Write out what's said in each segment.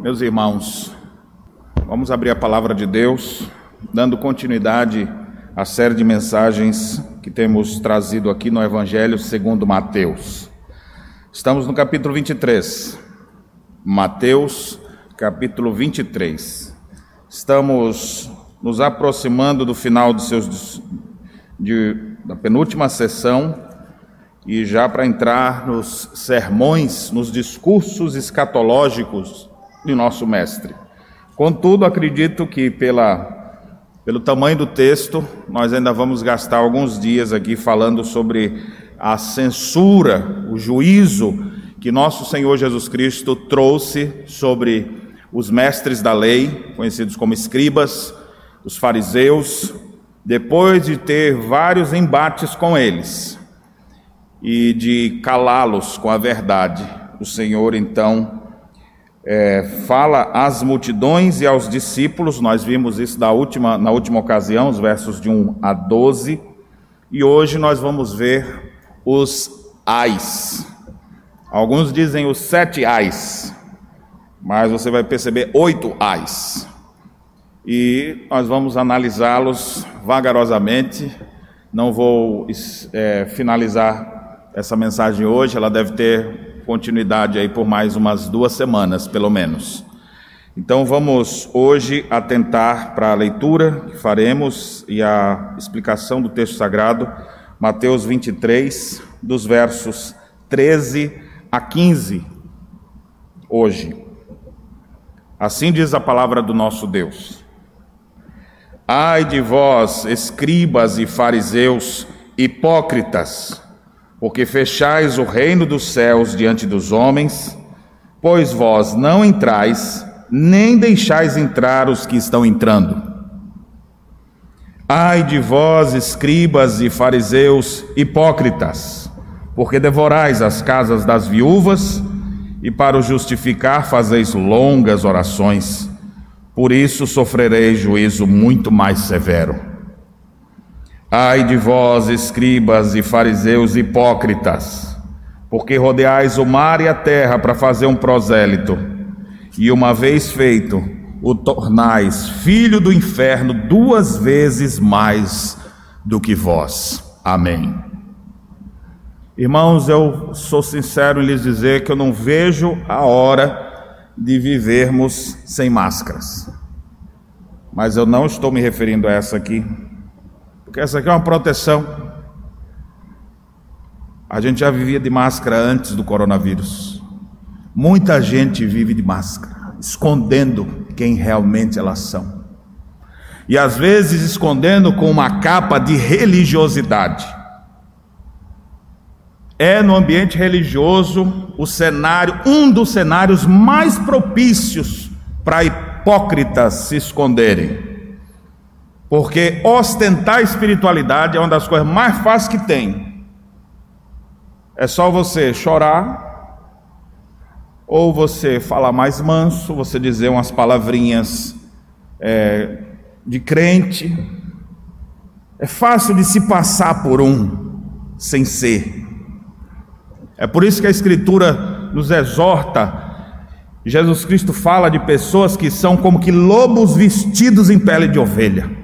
Meus irmãos, vamos abrir a palavra de Deus, dando continuidade à série de mensagens que temos trazido aqui no Evangelho segundo Mateus. Estamos no capítulo 23. Mateus, capítulo 23. Estamos nos aproximando do final de seus de, da penúltima sessão e já para entrar nos sermões, nos discursos escatológicos de nosso mestre. Contudo, acredito que pela pelo tamanho do texto, nós ainda vamos gastar alguns dias aqui falando sobre a censura, o juízo que nosso Senhor Jesus Cristo trouxe sobre os mestres da lei, conhecidos como escribas, os fariseus, depois de ter vários embates com eles e de calá-los com a verdade. O Senhor então é, fala às multidões e aos discípulos, nós vimos isso na última, na última ocasião, os versos de 1 a 12, e hoje nós vamos ver os ais. Alguns dizem os sete ais, mas você vai perceber oito ais. E nós vamos analisá-los vagarosamente. Não vou é, finalizar essa mensagem hoje, ela deve ter continuidade aí por mais umas duas semanas, pelo menos. Então vamos hoje atentar para a leitura que faremos e a explicação do texto sagrado, Mateus 23, dos versos 13 a 15, hoje. Assim diz a palavra do nosso Deus. Ai de vós, escribas e fariseus, hipócritas, porque fechais o reino dos céus diante dos homens, pois vós não entrais, nem deixais entrar os que estão entrando. Ai de vós, escribas e fariseus hipócritas, porque devorais as casas das viúvas e para o justificar fazeis longas orações. Por isso sofrereis juízo muito mais severo. Ai de vós, escribas e fariseus hipócritas, porque rodeais o mar e a terra para fazer um prosélito, e uma vez feito, o tornais filho do inferno duas vezes mais do que vós. Amém. Irmãos, eu sou sincero em lhes dizer que eu não vejo a hora de vivermos sem máscaras. Mas eu não estou me referindo a essa aqui porque essa aqui é uma proteção. A gente já vivia de máscara antes do coronavírus. Muita gente vive de máscara, escondendo quem realmente elas são. E às vezes escondendo com uma capa de religiosidade. É no ambiente religioso o cenário, um dos cenários mais propícios para hipócritas se esconderem. Porque ostentar a espiritualidade é uma das coisas mais fáceis que tem. É só você chorar, ou você falar mais manso, você dizer umas palavrinhas é, de crente. É fácil de se passar por um sem ser. É por isso que a Escritura nos exorta. Jesus Cristo fala de pessoas que são como que lobos vestidos em pele de ovelha.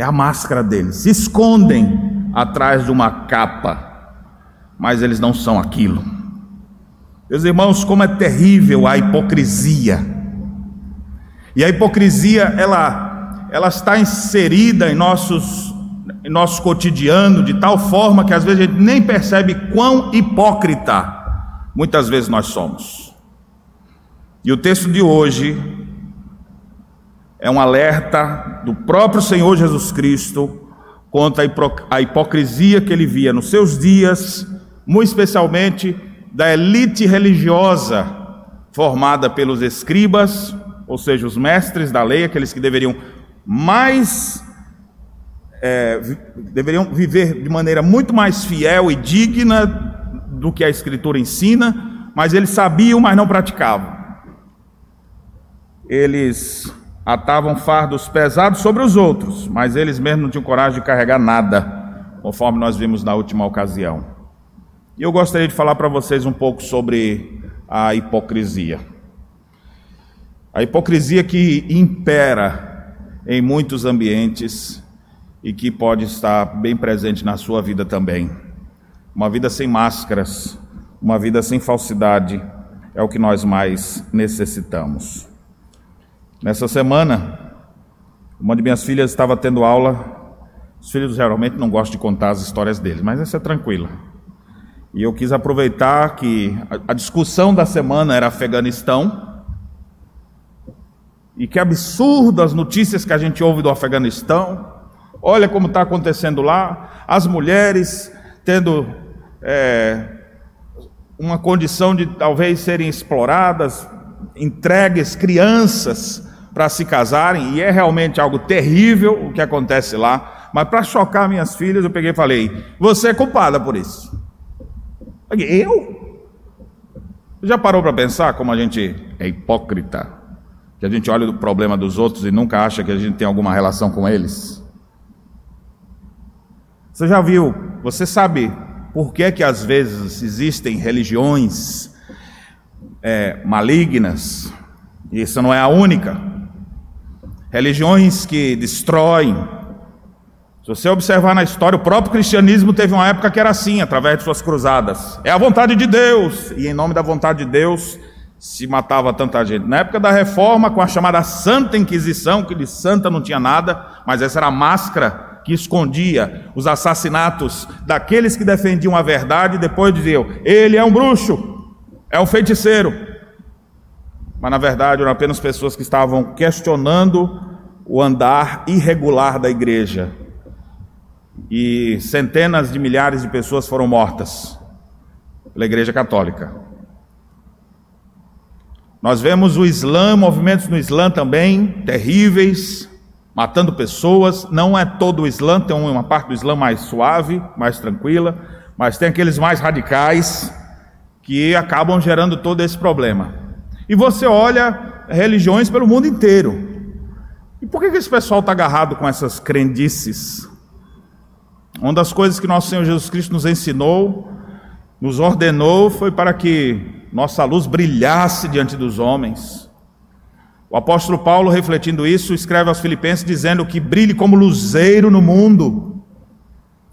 É a máscara deles. Se escondem atrás de uma capa, mas eles não são aquilo. Meus irmãos, como é terrível a hipocrisia. E a hipocrisia, ela, ela está inserida em nossos, em nosso cotidiano de tal forma que às vezes a gente nem percebe quão hipócrita muitas vezes nós somos. E o texto de hoje é um alerta do próprio Senhor Jesus Cristo contra a hipocrisia que ele via nos seus dias, muito especialmente da elite religiosa formada pelos escribas, ou seja, os mestres da lei, aqueles que deveriam mais é, deveriam viver de maneira muito mais fiel e digna do que a Escritura ensina, mas eles sabiam, mas não praticavam. Eles atavam fardos pesados sobre os outros, mas eles mesmos não tinham coragem de carregar nada, conforme nós vimos na última ocasião. E eu gostaria de falar para vocês um pouco sobre a hipocrisia. A hipocrisia que impera em muitos ambientes e que pode estar bem presente na sua vida também. Uma vida sem máscaras, uma vida sem falsidade é o que nós mais necessitamos. Nessa semana, uma de minhas filhas estava tendo aula. Os filhos geralmente não gostam de contar as histórias deles, mas essa é tranquila. E eu quis aproveitar que a discussão da semana era Afeganistão. E que absurdo as notícias que a gente ouve do Afeganistão. Olha como está acontecendo lá. As mulheres tendo é, uma condição de talvez serem exploradas, entregues, crianças para se casarem, e é realmente algo terrível o que acontece lá. Mas para chocar minhas filhas, eu peguei e falei: Você é culpada por isso. Eu? Já parou para pensar como a gente é hipócrita? Que a gente olha o problema dos outros e nunca acha que a gente tem alguma relação com eles? Você já viu, você sabe por que que às vezes existem religiões é, malignas? E isso não é a única. Religiões que destroem, se você observar na história, o próprio cristianismo teve uma época que era assim, através de suas cruzadas. É a vontade de Deus, e em nome da vontade de Deus se matava tanta gente. Na época da reforma, com a chamada Santa Inquisição, que de santa não tinha nada, mas essa era a máscara que escondia os assassinatos daqueles que defendiam a verdade, e depois diziam: ele é um bruxo, é um feiticeiro. Mas na verdade eram apenas pessoas que estavam questionando o andar irregular da igreja, e centenas de milhares de pessoas foram mortas pela Igreja Católica. Nós vemos o Islã, movimentos no Islã também terríveis, matando pessoas. Não é todo o Islã, tem uma parte do Islã mais suave, mais tranquila, mas tem aqueles mais radicais que acabam gerando todo esse problema. E você olha religiões pelo mundo inteiro. E por que esse pessoal está agarrado com essas crendices? Uma das coisas que nosso Senhor Jesus Cristo nos ensinou, nos ordenou, foi para que nossa luz brilhasse diante dos homens. O apóstolo Paulo, refletindo isso, escreve aos Filipenses dizendo que brilhe como luzeiro no mundo.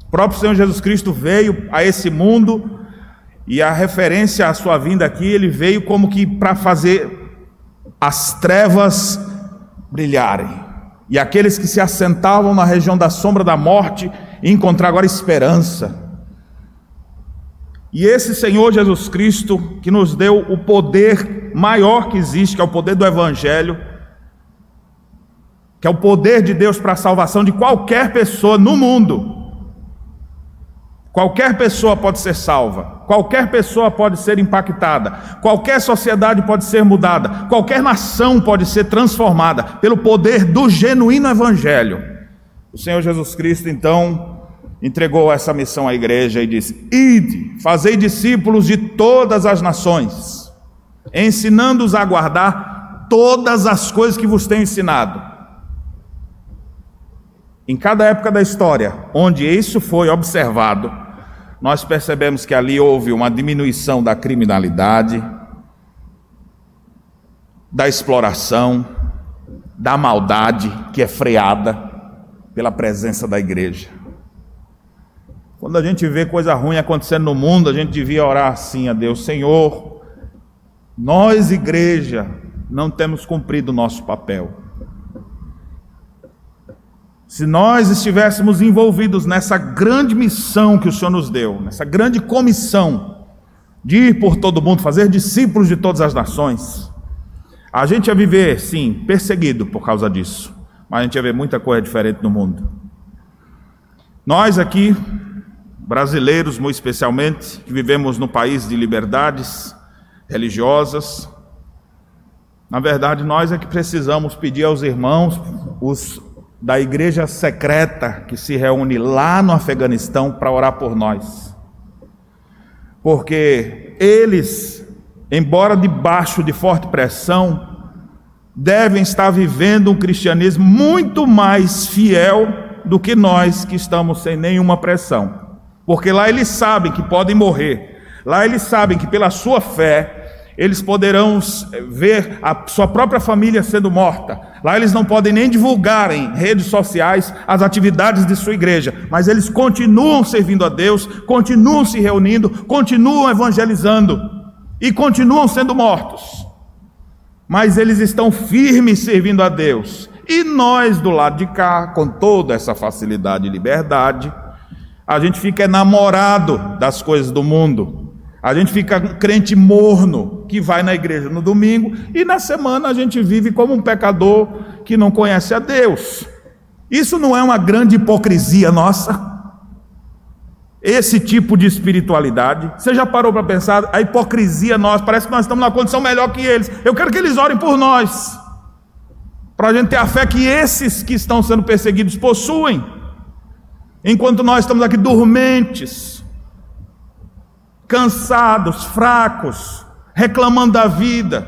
O próprio Senhor Jesus Cristo veio a esse mundo e a referência à sua vinda aqui, ele veio como que para fazer as trevas brilharem. E aqueles que se assentavam na região da sombra da morte, encontrar agora esperança. E esse Senhor Jesus Cristo, que nos deu o poder maior que existe, que é o poder do Evangelho, que é o poder de Deus para a salvação de qualquer pessoa no mundo. Qualquer pessoa pode ser salva, qualquer pessoa pode ser impactada, qualquer sociedade pode ser mudada, qualquer nação pode ser transformada pelo poder do genuíno Evangelho. O Senhor Jesus Cristo, então, entregou essa missão à igreja e disse: Ide, fazei discípulos de todas as nações, ensinando-os a guardar todas as coisas que vos tenho ensinado. Em cada época da história onde isso foi observado, nós percebemos que ali houve uma diminuição da criminalidade, da exploração, da maldade que é freada, pela presença da igreja. Quando a gente vê coisa ruim acontecendo no mundo, a gente devia orar assim a Deus: Senhor, nós, igreja, não temos cumprido o nosso papel. Se nós estivéssemos envolvidos nessa grande missão que o Senhor nos deu, nessa grande comissão de ir por todo mundo, fazer discípulos de todas as nações, a gente ia viver, sim, perseguido por causa disso mas a gente ia ver muita coisa diferente no mundo. Nós aqui, brasileiros muito especialmente, que vivemos no país de liberdades religiosas, na verdade nós é que precisamos pedir aos irmãos, os da igreja secreta que se reúne lá no Afeganistão para orar por nós. Porque eles, embora debaixo de forte pressão, devem estar vivendo um cristianismo muito mais fiel do que nós que estamos sem nenhuma pressão. Porque lá eles sabem que podem morrer, lá eles sabem que pela sua fé eles poderão ver a sua própria família sendo morta. Lá eles não podem nem divulgar em redes sociais as atividades de sua igreja, mas eles continuam servindo a Deus, continuam se reunindo, continuam evangelizando e continuam sendo mortos. Mas eles estão firmes servindo a Deus. E nós do lado de cá, com toda essa facilidade e liberdade, a gente fica enamorado das coisas do mundo a gente fica um crente morno que vai na igreja no domingo e na semana a gente vive como um pecador que não conhece a Deus. Isso não é uma grande hipocrisia nossa? Esse tipo de espiritualidade, você já parou para pensar? A hipocrisia nossa, parece que nós estamos numa condição melhor que eles. Eu quero que eles orem por nós, para a gente ter a fé que esses que estão sendo perseguidos possuem, enquanto nós estamos aqui dormentes cansados, fracos, reclamando da vida,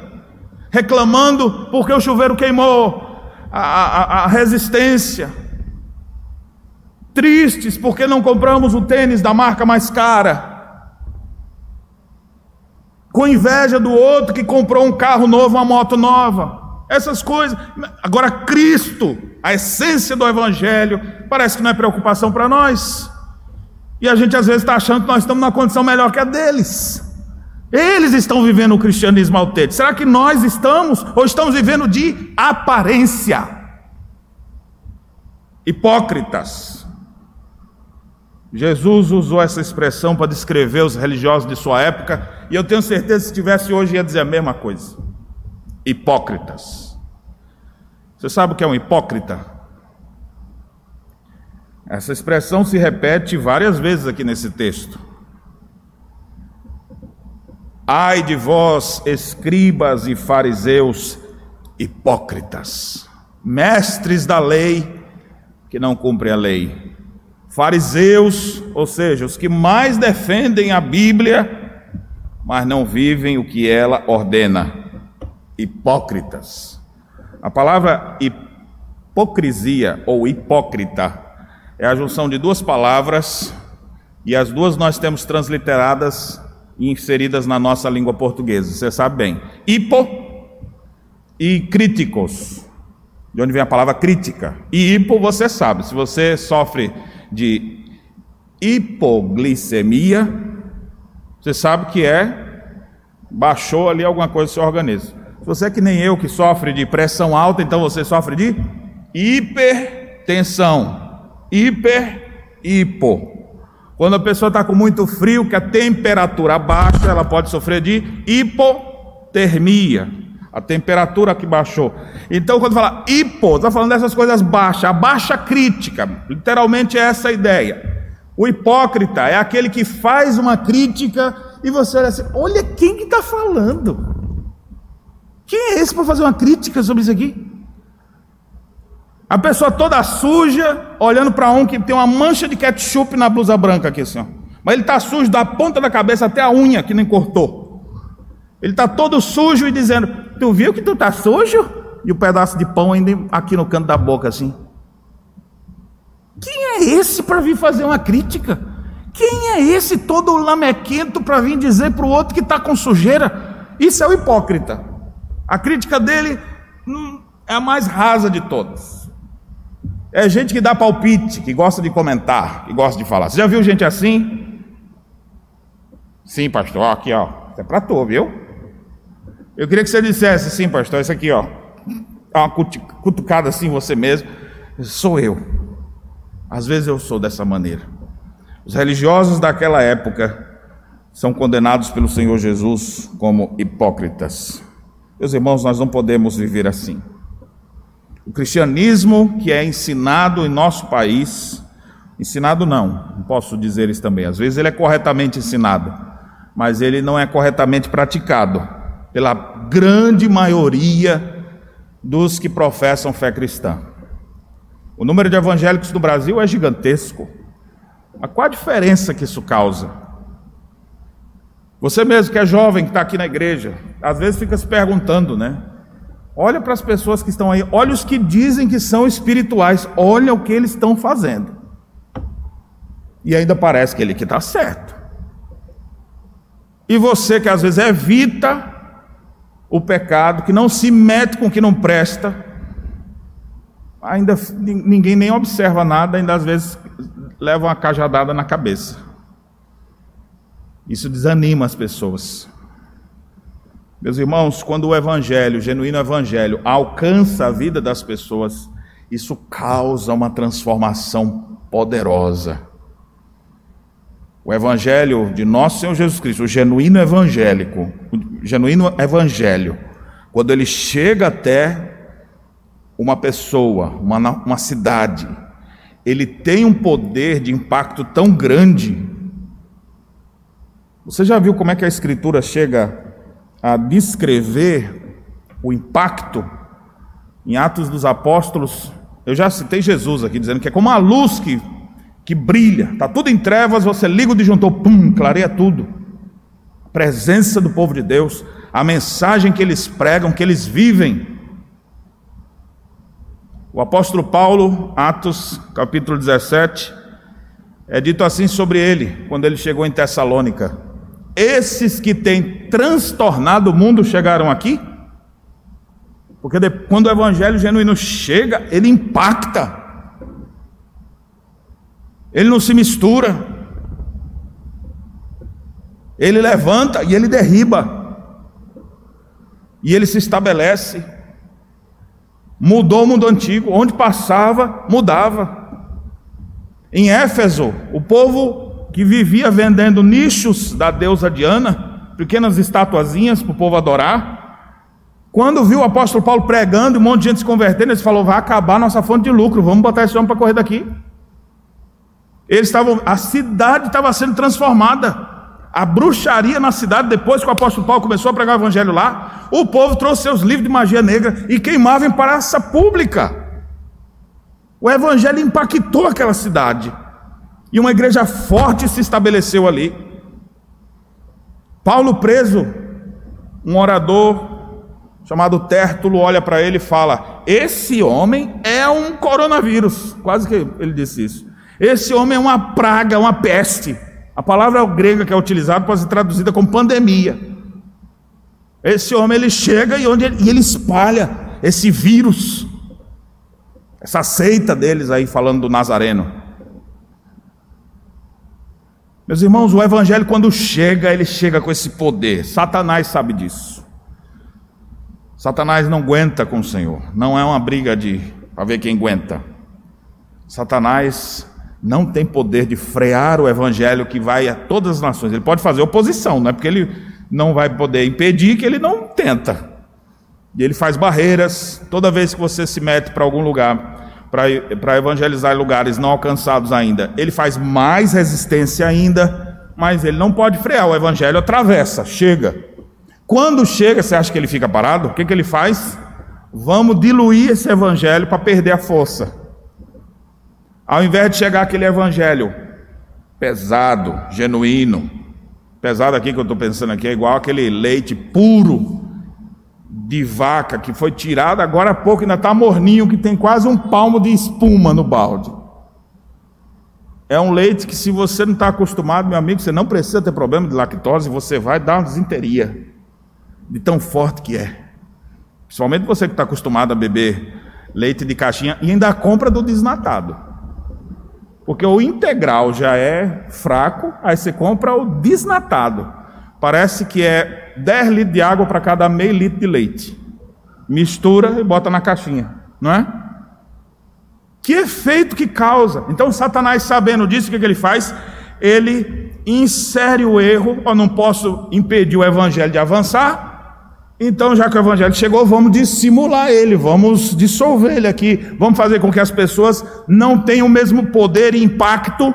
reclamando porque o chuveiro queimou, a, a, a resistência, tristes porque não compramos o tênis da marca mais cara, com inveja do outro que comprou um carro novo, uma moto nova, essas coisas. Agora, Cristo, a essência do Evangelho, parece que não é preocupação para nós. E a gente às vezes está achando que nós estamos numa condição melhor que a deles. Eles estão vivendo o cristianismo autêntico. Será que nós estamos ou estamos vivendo de aparência? Hipócritas. Jesus usou essa expressão para descrever os religiosos de sua época, e eu tenho certeza que se tivesse hoje ia dizer a mesma coisa. Hipócritas. Você sabe o que é um hipócrita? Essa expressão se repete várias vezes aqui nesse texto. Ai de vós, escribas e fariseus hipócritas, mestres da lei que não cumprem a lei. Fariseus, ou seja, os que mais defendem a Bíblia, mas não vivem o que ela ordena. Hipócritas. A palavra hipocrisia ou hipócrita é a junção de duas palavras e as duas nós temos transliteradas e inseridas na nossa língua portuguesa. Você sabe bem. Hipo e críticos. De onde vem a palavra crítica? E hipo você sabe. Se você sofre de hipoglicemia, você sabe que é baixou ali alguma coisa no seu organismo. Se você é que nem eu que sofre de pressão alta, então você sofre de hipertensão hiper hipo. Quando a pessoa está com muito frio, que a temperatura baixa, ela pode sofrer de hipotermia. A temperatura que baixou. Então, quando fala hipo, está falando dessas coisas baixas, a baixa crítica. Literalmente é essa a ideia. O hipócrita é aquele que faz uma crítica e você olha assim: olha quem que está falando. Quem é esse para fazer uma crítica sobre isso aqui? A pessoa toda suja, olhando para um que tem uma mancha de ketchup na blusa branca aqui, assim, ó. Mas ele está sujo da ponta da cabeça até a unha que nem cortou. Ele está todo sujo e dizendo: Tu viu que tu está sujo? E o pedaço de pão ainda aqui no canto da boca, assim. Quem é esse para vir fazer uma crítica? Quem é esse todo lamequento para vir dizer para o outro que está com sujeira? Isso é o hipócrita. A crítica dele hum, é a mais rasa de todas. É gente que dá palpite, que gosta de comentar, que gosta de falar. Você já viu gente assim? Sim, pastor, aqui ó, é para tu, viu? Eu queria que você dissesse, sim, pastor, isso aqui ó, é uma cutucada assim você mesmo. Sou eu. Às vezes eu sou dessa maneira. Os religiosos daquela época são condenados pelo Senhor Jesus como hipócritas. Meus irmãos, nós não podemos viver assim. O cristianismo que é ensinado em nosso país, ensinado não, não posso dizer isso também. Às vezes ele é corretamente ensinado, mas ele não é corretamente praticado pela grande maioria dos que professam fé cristã. O número de evangélicos do Brasil é gigantesco. Mas qual a diferença que isso causa? Você mesmo que é jovem, que está aqui na igreja, às vezes fica se perguntando, né? Olha para as pessoas que estão aí, olha os que dizem que são espirituais, olha o que eles estão fazendo. E ainda parece que ele que está certo. E você que às vezes evita o pecado, que não se mete com o que não presta, ainda ninguém nem observa nada, ainda às vezes leva uma cajadada na cabeça. Isso desanima as pessoas. Meus irmãos, quando o evangelho, o genuíno evangelho, alcança a vida das pessoas, isso causa uma transformação poderosa. O evangelho de nosso Senhor Jesus Cristo, o genuíno evangélico, o genuíno evangelho, quando ele chega até uma pessoa, uma, uma cidade, ele tem um poder de impacto tão grande. Você já viu como é que a Escritura chega a descrever o impacto em Atos dos Apóstolos? Eu já citei Jesus aqui, dizendo que é como a luz que que brilha, está tudo em trevas, você liga o disjuntor, pum, clareia tudo. A presença do povo de Deus, a mensagem que eles pregam, que eles vivem. O apóstolo Paulo, Atos capítulo 17, é dito assim sobre ele, quando ele chegou em Tessalônica: Esses que têm transtornado o mundo chegaram aqui? Porque quando o evangelho genuíno chega, ele impacta. Ele não se mistura. Ele levanta e ele derriba. E ele se estabelece. Mudou o mundo antigo, onde passava, mudava. Em Éfeso, o povo que vivia vendendo nichos da deusa Diana, pequenas estatuazinhas para o povo adorar, quando viu o apóstolo Paulo pregando e um monte de gente se convertendo, ele falou: vai acabar nossa fonte de lucro, vamos botar esse homem para correr daqui. Eles estavam, a cidade estava sendo transformada. A bruxaria na cidade, depois que o apóstolo Paulo começou a pregar o evangelho lá, o povo trouxe seus livros de magia negra e queimava em praça pública. O evangelho impactou aquela cidade. E uma igreja forte se estabeleceu ali. Paulo preso, um orador chamado Tértulo olha para ele e fala: Esse homem é um coronavírus. Quase que ele disse isso. Esse homem é uma praga, uma peste. A palavra grega que é utilizada pode ser traduzida como pandemia. Esse homem ele chega e, onde ele, e ele espalha esse vírus, essa seita deles aí falando do Nazareno. Meus irmãos, o evangelho quando chega, ele chega com esse poder. Satanás sabe disso. Satanás não aguenta com o Senhor. Não é uma briga de para ver quem aguenta. Satanás não tem poder de frear o evangelho que vai a todas as nações. Ele pode fazer oposição, não é porque ele não vai poder impedir que ele não tenta. E ele faz barreiras toda vez que você se mete para algum lugar para evangelizar lugares não alcançados ainda. Ele faz mais resistência ainda, mas ele não pode frear. O evangelho atravessa, chega. Quando chega, você acha que ele fica parado? O que, que ele faz? Vamos diluir esse evangelho para perder a força. Ao invés de chegar aquele evangelho pesado, genuíno, pesado aqui que eu estou pensando aqui, é igual aquele leite puro de vaca que foi tirado agora há pouco, ainda está morninho, que tem quase um palmo de espuma no balde. É um leite que, se você não está acostumado, meu amigo, você não precisa ter problema de lactose, você vai dar uma desinteria, de tão forte que é. Principalmente você que está acostumado a beber leite de caixinha e ainda compra do desnatado. Porque o integral já é fraco, aí você compra o desnatado. Parece que é 10 litros de água para cada meio litro de leite. Mistura e bota na caixinha, não é? Que efeito que causa? Então, Satanás, sabendo disso, o que, que ele faz? Ele insere o erro, eu não posso impedir o evangelho de avançar, então, já que o evangelho chegou, vamos dissimular ele, vamos dissolver ele aqui, vamos fazer com que as pessoas não tenham o mesmo poder e impacto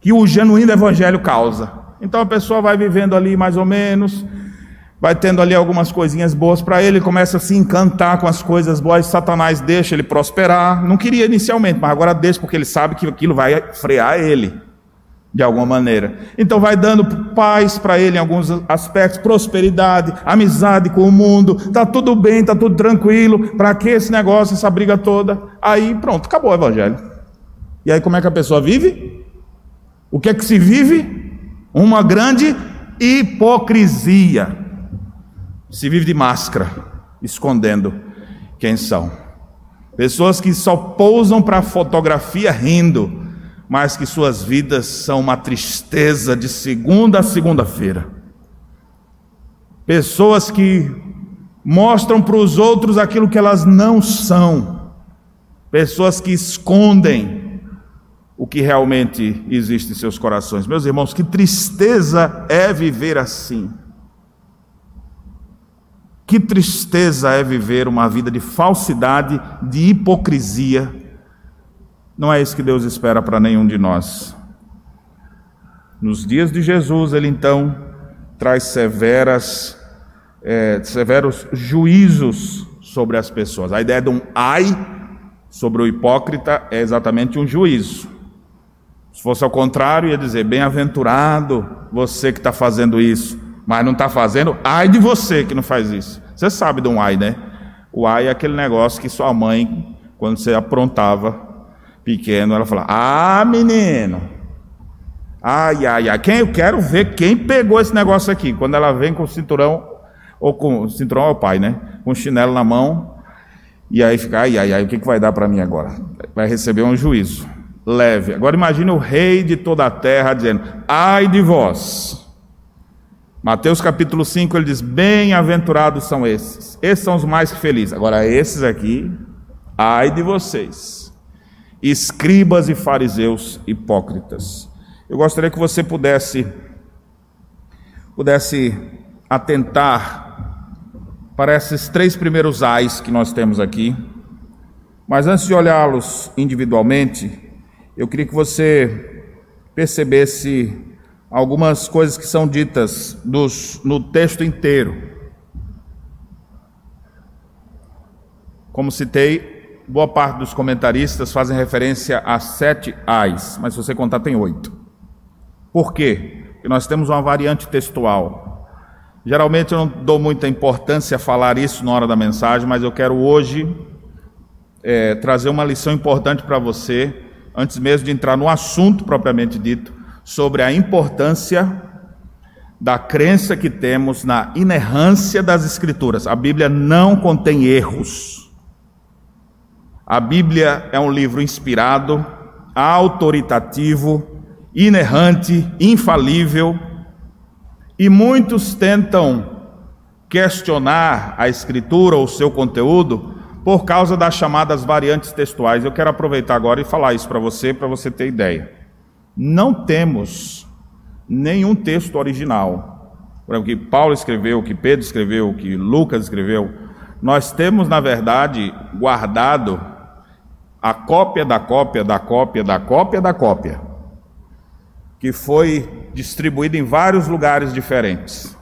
que o genuíno evangelho causa. Então a pessoa vai vivendo ali mais ou menos, vai tendo ali algumas coisinhas boas para ele, começa a se encantar com as coisas boas, Satanás deixa ele prosperar. Não queria inicialmente, mas agora deixa porque ele sabe que aquilo vai frear ele de alguma maneira. Então vai dando paz para ele em alguns aspectos, prosperidade, amizade com o mundo, tá tudo bem, tá tudo tranquilo. Para que esse negócio, essa briga toda? Aí pronto, acabou o evangelho. E aí como é que a pessoa vive? O que é que se vive? Uma grande hipocrisia. se vive de máscara, escondendo quem são. Pessoas que só pousam para a fotografia rindo, mas que suas vidas são uma tristeza de segunda a segunda-feira. Pessoas que mostram para os outros aquilo que elas não são. Pessoas que escondem o que realmente existe em seus corações. Meus irmãos, que tristeza é viver assim. Que tristeza é viver uma vida de falsidade, de hipocrisia. Não é isso que Deus espera para nenhum de nós. Nos dias de Jesus, ele então traz severas, é, severos juízos sobre as pessoas. A ideia de um ai sobre o hipócrita é exatamente um juízo. Se fosse ao contrário, ia dizer: bem-aventurado você que está fazendo isso mas não está fazendo, ai de você que não faz isso. Você sabe de um ai, né? O ai é aquele negócio que sua mãe, quando você aprontava pequeno, ela falava: Ah, menino, ai, ai, ai, quem, eu quero ver quem pegou esse negócio aqui. Quando ela vem com o cinturão, ou com o cinturão é o pai, né? Com o chinelo na mão, e aí fica: Ai, ai, ai, o que, que vai dar para mim agora? Vai receber um juízo leve. Agora imagine o rei de toda a terra dizendo: Ai de vós Mateus capítulo 5 ele diz: Bem-aventurados são esses, esses são os mais felizes. Agora, esses aqui, ai de vocês, escribas e fariseus hipócritas. Eu gostaria que você pudesse, pudesse atentar para esses três primeiros ais que nós temos aqui, mas antes de olhá-los individualmente, eu queria que você percebesse algumas coisas que são ditas no texto inteiro. Como citei, boa parte dos comentaristas fazem referência a sete ais, mas se você contar, tem oito. Por quê? Porque nós temos uma variante textual. Geralmente eu não dou muita importância a falar isso na hora da mensagem, mas eu quero hoje é, trazer uma lição importante para você, antes mesmo de entrar no assunto propriamente dito sobre a importância da crença que temos na inerrância das Escrituras. A Bíblia não contém erros. A Bíblia é um livro inspirado, autoritativo, inerrante, infalível, e muitos tentam questionar a Escritura ou seu conteúdo por causa das chamadas variantes textuais. Eu quero aproveitar agora e falar isso para você, para você ter ideia. Não temos nenhum texto original. Por exemplo, que Paulo escreveu, que Pedro escreveu, que Lucas escreveu. Nós temos, na verdade, guardado a cópia da cópia da cópia da cópia da cópia, que foi distribuída em vários lugares diferentes.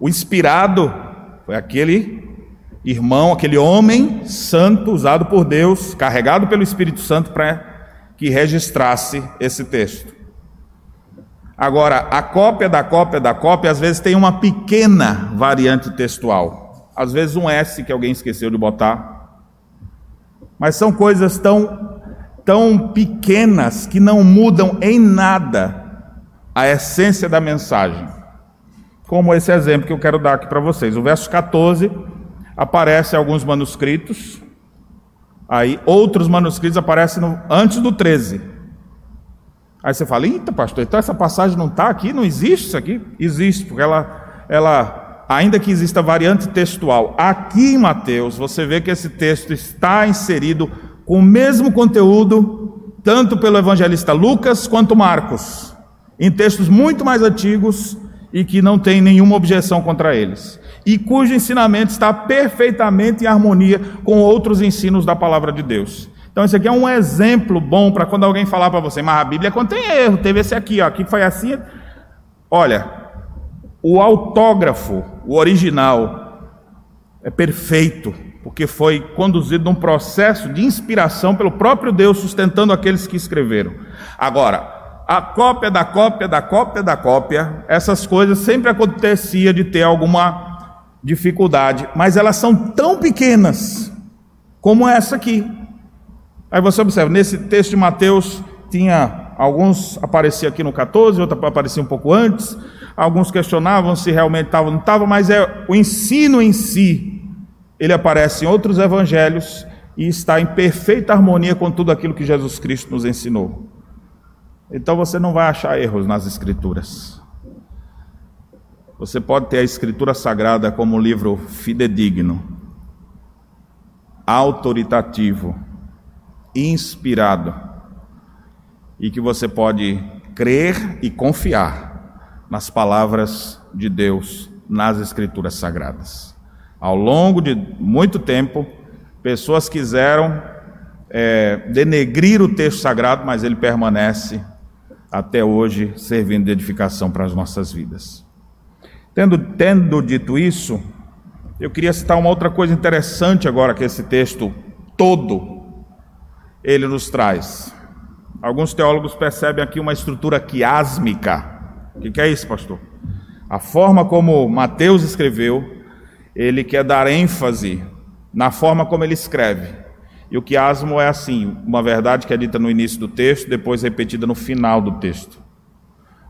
O inspirado foi aquele irmão, aquele homem santo usado por Deus, carregado pelo Espírito Santo para que registrasse esse texto. Agora, a cópia da cópia da cópia, às vezes tem uma pequena variante textual. Às vezes um S que alguém esqueceu de botar. Mas são coisas tão, tão pequenas que não mudam em nada a essência da mensagem. Como esse exemplo que eu quero dar aqui para vocês. O verso 14 aparece alguns manuscritos, Aí outros manuscritos aparecem no, antes do 13. Aí você fala, eita pastor, então essa passagem não está aqui, não existe isso aqui? Existe, porque ela, ela, ainda que exista variante textual, aqui em Mateus, você vê que esse texto está inserido com o mesmo conteúdo, tanto pelo evangelista Lucas quanto Marcos, em textos muito mais antigos e que não tem nenhuma objeção contra eles e cujo ensinamento está perfeitamente em harmonia com outros ensinos da palavra de Deus. Então, esse aqui é um exemplo bom para quando alguém falar para você, mas a Bíblia contém erro, teve esse aqui, ó, aqui foi assim. Olha, o autógrafo, o original, é perfeito, porque foi conduzido num processo de inspiração pelo próprio Deus, sustentando aqueles que escreveram. Agora, a cópia da cópia da cópia da cópia, essas coisas sempre acontecia de ter alguma dificuldade, mas elas são tão pequenas como essa aqui. Aí você observa, nesse texto de Mateus tinha alguns aparecia aqui no 14, outro aparecia um pouco antes, Alguns questionavam se realmente estava ou não estava, mas é o ensino em si. Ele aparece em outros evangelhos e está em perfeita harmonia com tudo aquilo que Jesus Cristo nos ensinou. Então você não vai achar erros nas Escrituras. Você pode ter a Escritura Sagrada como um livro fidedigno, autoritativo, inspirado, e que você pode crer e confiar nas palavras de Deus nas Escrituras Sagradas. Ao longo de muito tempo, pessoas quiseram é, denegrir o texto sagrado, mas ele permanece até hoje servindo de edificação para as nossas vidas. Tendo, tendo dito isso, eu queria citar uma outra coisa interessante agora que esse texto todo ele nos traz. Alguns teólogos percebem aqui uma estrutura quiásmica. O que, é isso, pastor? A forma como Mateus escreveu, ele quer dar ênfase na forma como ele escreve. E o quiasmo é assim, uma verdade que é dita no início do texto, depois repetida no final do texto.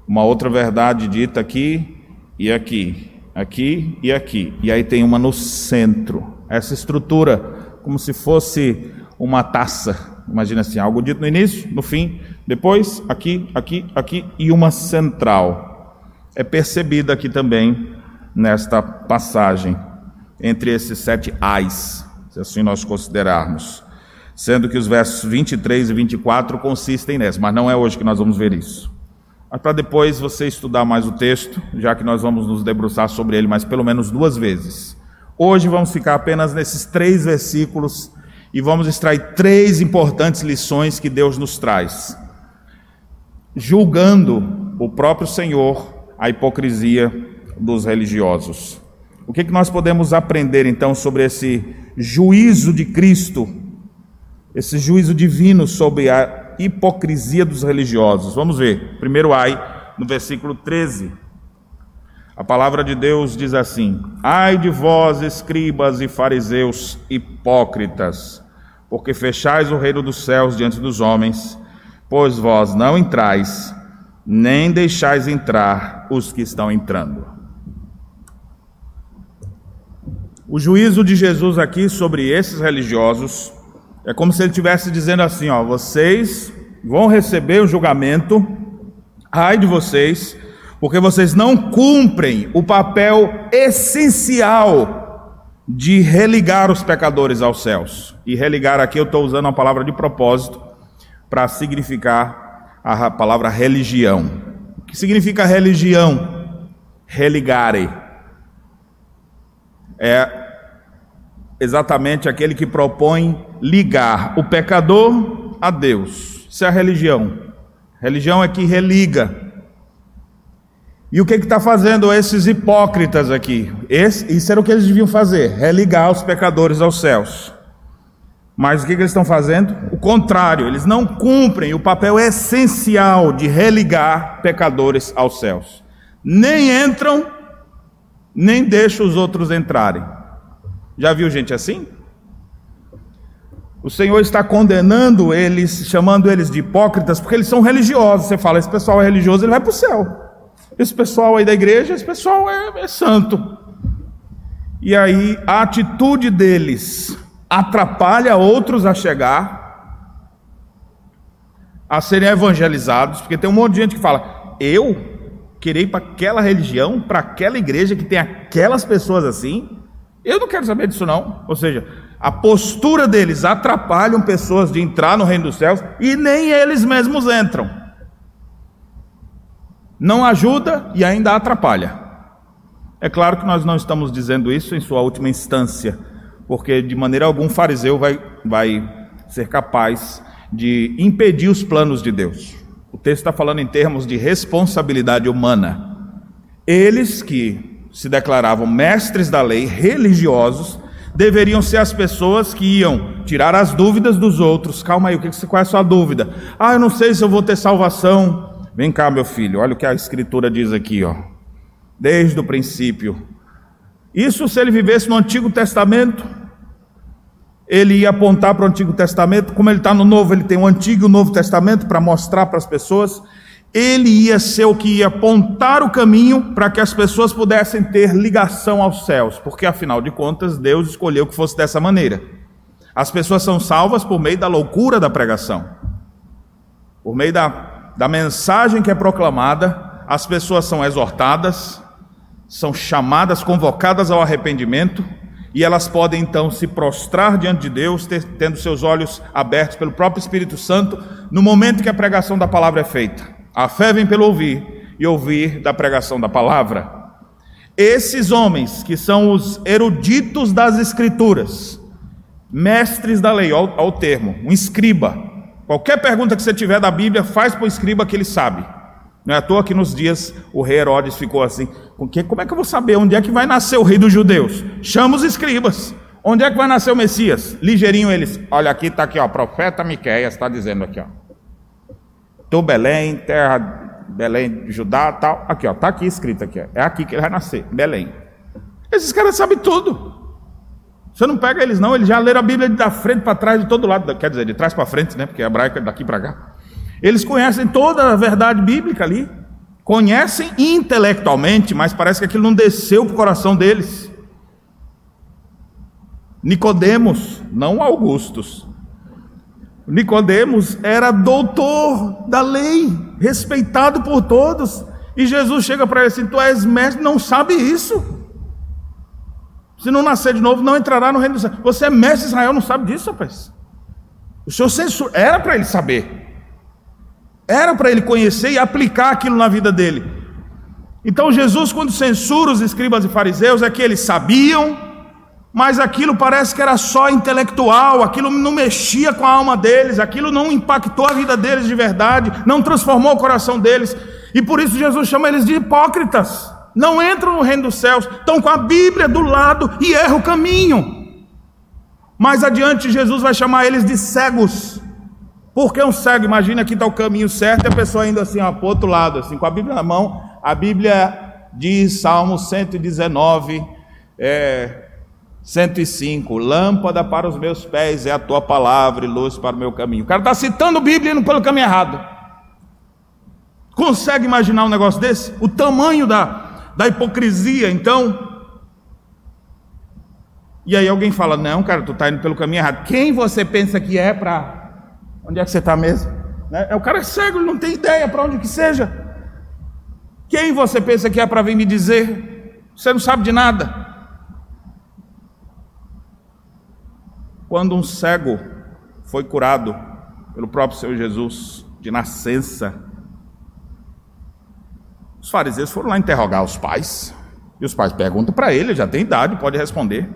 Uma outra verdade dita aqui e aqui, aqui e aqui. E aí tem uma no centro. Essa estrutura, como se fosse uma taça. Imagina assim, algo dito no início, no fim, depois, aqui, aqui, aqui e uma central. É percebida aqui também nesta passagem, entre esses sete ais, se assim nós considerarmos. Sendo que os versos 23 e 24 consistem nessa, mas não é hoje que nós vamos ver isso. Mas para depois você estudar mais o texto, já que nós vamos nos debruçar sobre ele mais pelo menos duas vezes. Hoje vamos ficar apenas nesses três versículos e vamos extrair três importantes lições que Deus nos traz, julgando o próprio Senhor a hipocrisia dos religiosos. O que, que nós podemos aprender então sobre esse juízo de Cristo, esse juízo divino sobre a hipocrisia dos religiosos? Vamos ver. Primeiro, ai, no versículo 13. A palavra de Deus diz assim: Ai de vós, escribas e fariseus hipócritas, porque fechais o reino dos céus diante dos homens, pois vós não entrais, nem deixais entrar os que estão entrando. O juízo de Jesus aqui sobre esses religiosos é como se ele estivesse dizendo assim: ó, vocês vão receber o julgamento, ai de vocês, porque vocês não cumprem o papel essencial de religar os pecadores aos céus. E religar aqui eu estou usando uma palavra de propósito para significar a palavra religião. O que significa religião? Religare. É exatamente aquele que propõe ligar o pecador a Deus. Isso é a religião. Religião é que religa e o que está fazendo esses hipócritas aqui? Esse, isso era o que eles deviam fazer: religar os pecadores aos céus. Mas o que, que eles estão fazendo? O contrário, eles não cumprem o papel essencial de religar pecadores aos céus. Nem entram, nem deixam os outros entrarem. Já viu gente assim? O Senhor está condenando eles, chamando eles de hipócritas, porque eles são religiosos. Você fala, esse pessoal é religioso, ele vai para o céu. Esse pessoal aí da igreja, esse pessoal é, é santo. E aí a atitude deles atrapalha outros a chegar, a serem evangelizados, porque tem um monte de gente que fala: eu querer ir para aquela religião, para aquela igreja que tem aquelas pessoas assim, eu não quero saber disso não. Ou seja, a postura deles atrapalham pessoas de entrar no reino dos céus e nem eles mesmos entram não ajuda e ainda atrapalha. É claro que nós não estamos dizendo isso em sua última instância, porque de maneira alguma fariseu vai, vai ser capaz de impedir os planos de Deus. O texto está falando em termos de responsabilidade humana. Eles que se declaravam mestres da lei, religiosos, deveriam ser as pessoas que iam tirar as dúvidas dos outros. Calma aí, o que você, qual é a sua dúvida? Ah, eu não sei se eu vou ter salvação. Vem cá, meu filho, olha o que a Escritura diz aqui, ó. Desde o princípio. Isso se ele vivesse no Antigo Testamento, ele ia apontar para o Antigo Testamento, como ele está no Novo, ele tem o Antigo e o Novo Testamento para mostrar para as pessoas. Ele ia ser o que ia apontar o caminho para que as pessoas pudessem ter ligação aos céus, porque afinal de contas Deus escolheu que fosse dessa maneira. As pessoas são salvas por meio da loucura da pregação, por meio da, da mensagem que é proclamada, as pessoas são exortadas, são chamadas, convocadas ao arrependimento, e elas podem então se prostrar diante de Deus, ter, tendo seus olhos abertos pelo próprio Espírito Santo, no momento que a pregação da palavra é feita. A fé vem pelo ouvir, e ouvir da pregação da palavra. Esses homens, que são os eruditos das Escrituras, mestres da lei, ao, termo, um escriba. Qualquer pergunta que você tiver da Bíblia, faz para o escriba que ele sabe. Não é à toa que nos dias o rei Herodes ficou assim: porque como é que eu vou saber onde é que vai nascer o rei dos judeus? Chama os escribas. Onde é que vai nascer o Messias? Ligeirinho eles. Olha aqui, está aqui, ó, profeta Miqueias está dizendo aqui, ó. Tu Belém, terra Belém, Judá, tal. Aqui, ó, tá aqui escrito aqui. Ó. É aqui que ele vai nascer, Belém. Esses caras sabem tudo. Você não pega eles não, eles já leram a Bíblia da frente para trás, de todo lado, quer dizer, de trás para frente, né? Porque é hebraica daqui para cá. Eles conhecem toda a verdade bíblica ali. Conhecem intelectualmente, mas parece que aquilo não desceu para o coração deles. Nicodemos, não Augustos, Nicodemos era doutor da lei, respeitado por todos. E Jesus chega para ele assim: Tu és mestre, não sabe isso. Se não nascer de novo, não entrará no reino do céu. Você é mestre de Israel, não sabe disso, rapaz. O senhor censura. Era para ele saber. Era para ele conhecer e aplicar aquilo na vida dele. Então Jesus, quando censura os escribas e fariseus, é que eles sabiam, mas aquilo parece que era só intelectual, aquilo não mexia com a alma deles, aquilo não impactou a vida deles de verdade, não transformou o coração deles, e por isso Jesus chama eles de hipócritas. Não entram no reino dos céus, estão com a Bíblia do lado e erram o caminho. Mais adiante, Jesus vai chamar eles de cegos. Porque um cego, imagina que está o caminho certo e a pessoa indo assim, para o outro lado, assim, com a Bíblia na mão. A Bíblia diz, Salmo 119, é, 105, lâmpada para os meus pés é a tua palavra e luz para o meu caminho. O cara está citando a Bíblia indo pelo caminho errado. Consegue imaginar um negócio desse? O tamanho da, da hipocrisia, então. E aí alguém fala: Não, cara, tu está indo pelo caminho errado. Quem você pensa que é para. Onde é que você está mesmo? Né? É o cara cego, ele não tem ideia para onde que seja. Quem você pensa que é para vir me dizer? Você não sabe de nada. Quando um cego foi curado pelo próprio Senhor Jesus de nascença, os fariseus foram lá interrogar os pais. E os pais perguntam para ele, já tem idade, pode responder.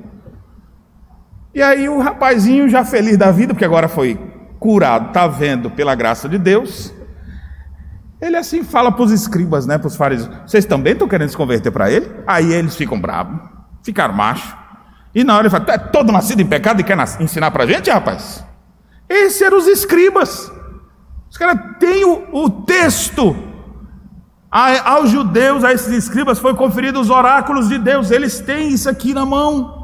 E aí o rapazinho, já feliz da vida, porque agora foi curado, está vendo pela graça de Deus, ele assim fala para os escribas, né, para os fariseus: Vocês também estão querendo se converter para ele? Aí eles ficam bravos, ficaram machos. E na hora ele fala: Tu é todo nascido em pecado e quer ensinar para a gente, rapaz? Esses eram os escribas. Os caras têm o, o texto. A, aos judeus, a esses escribas, foi conferido os oráculos de Deus. Eles têm isso aqui na mão.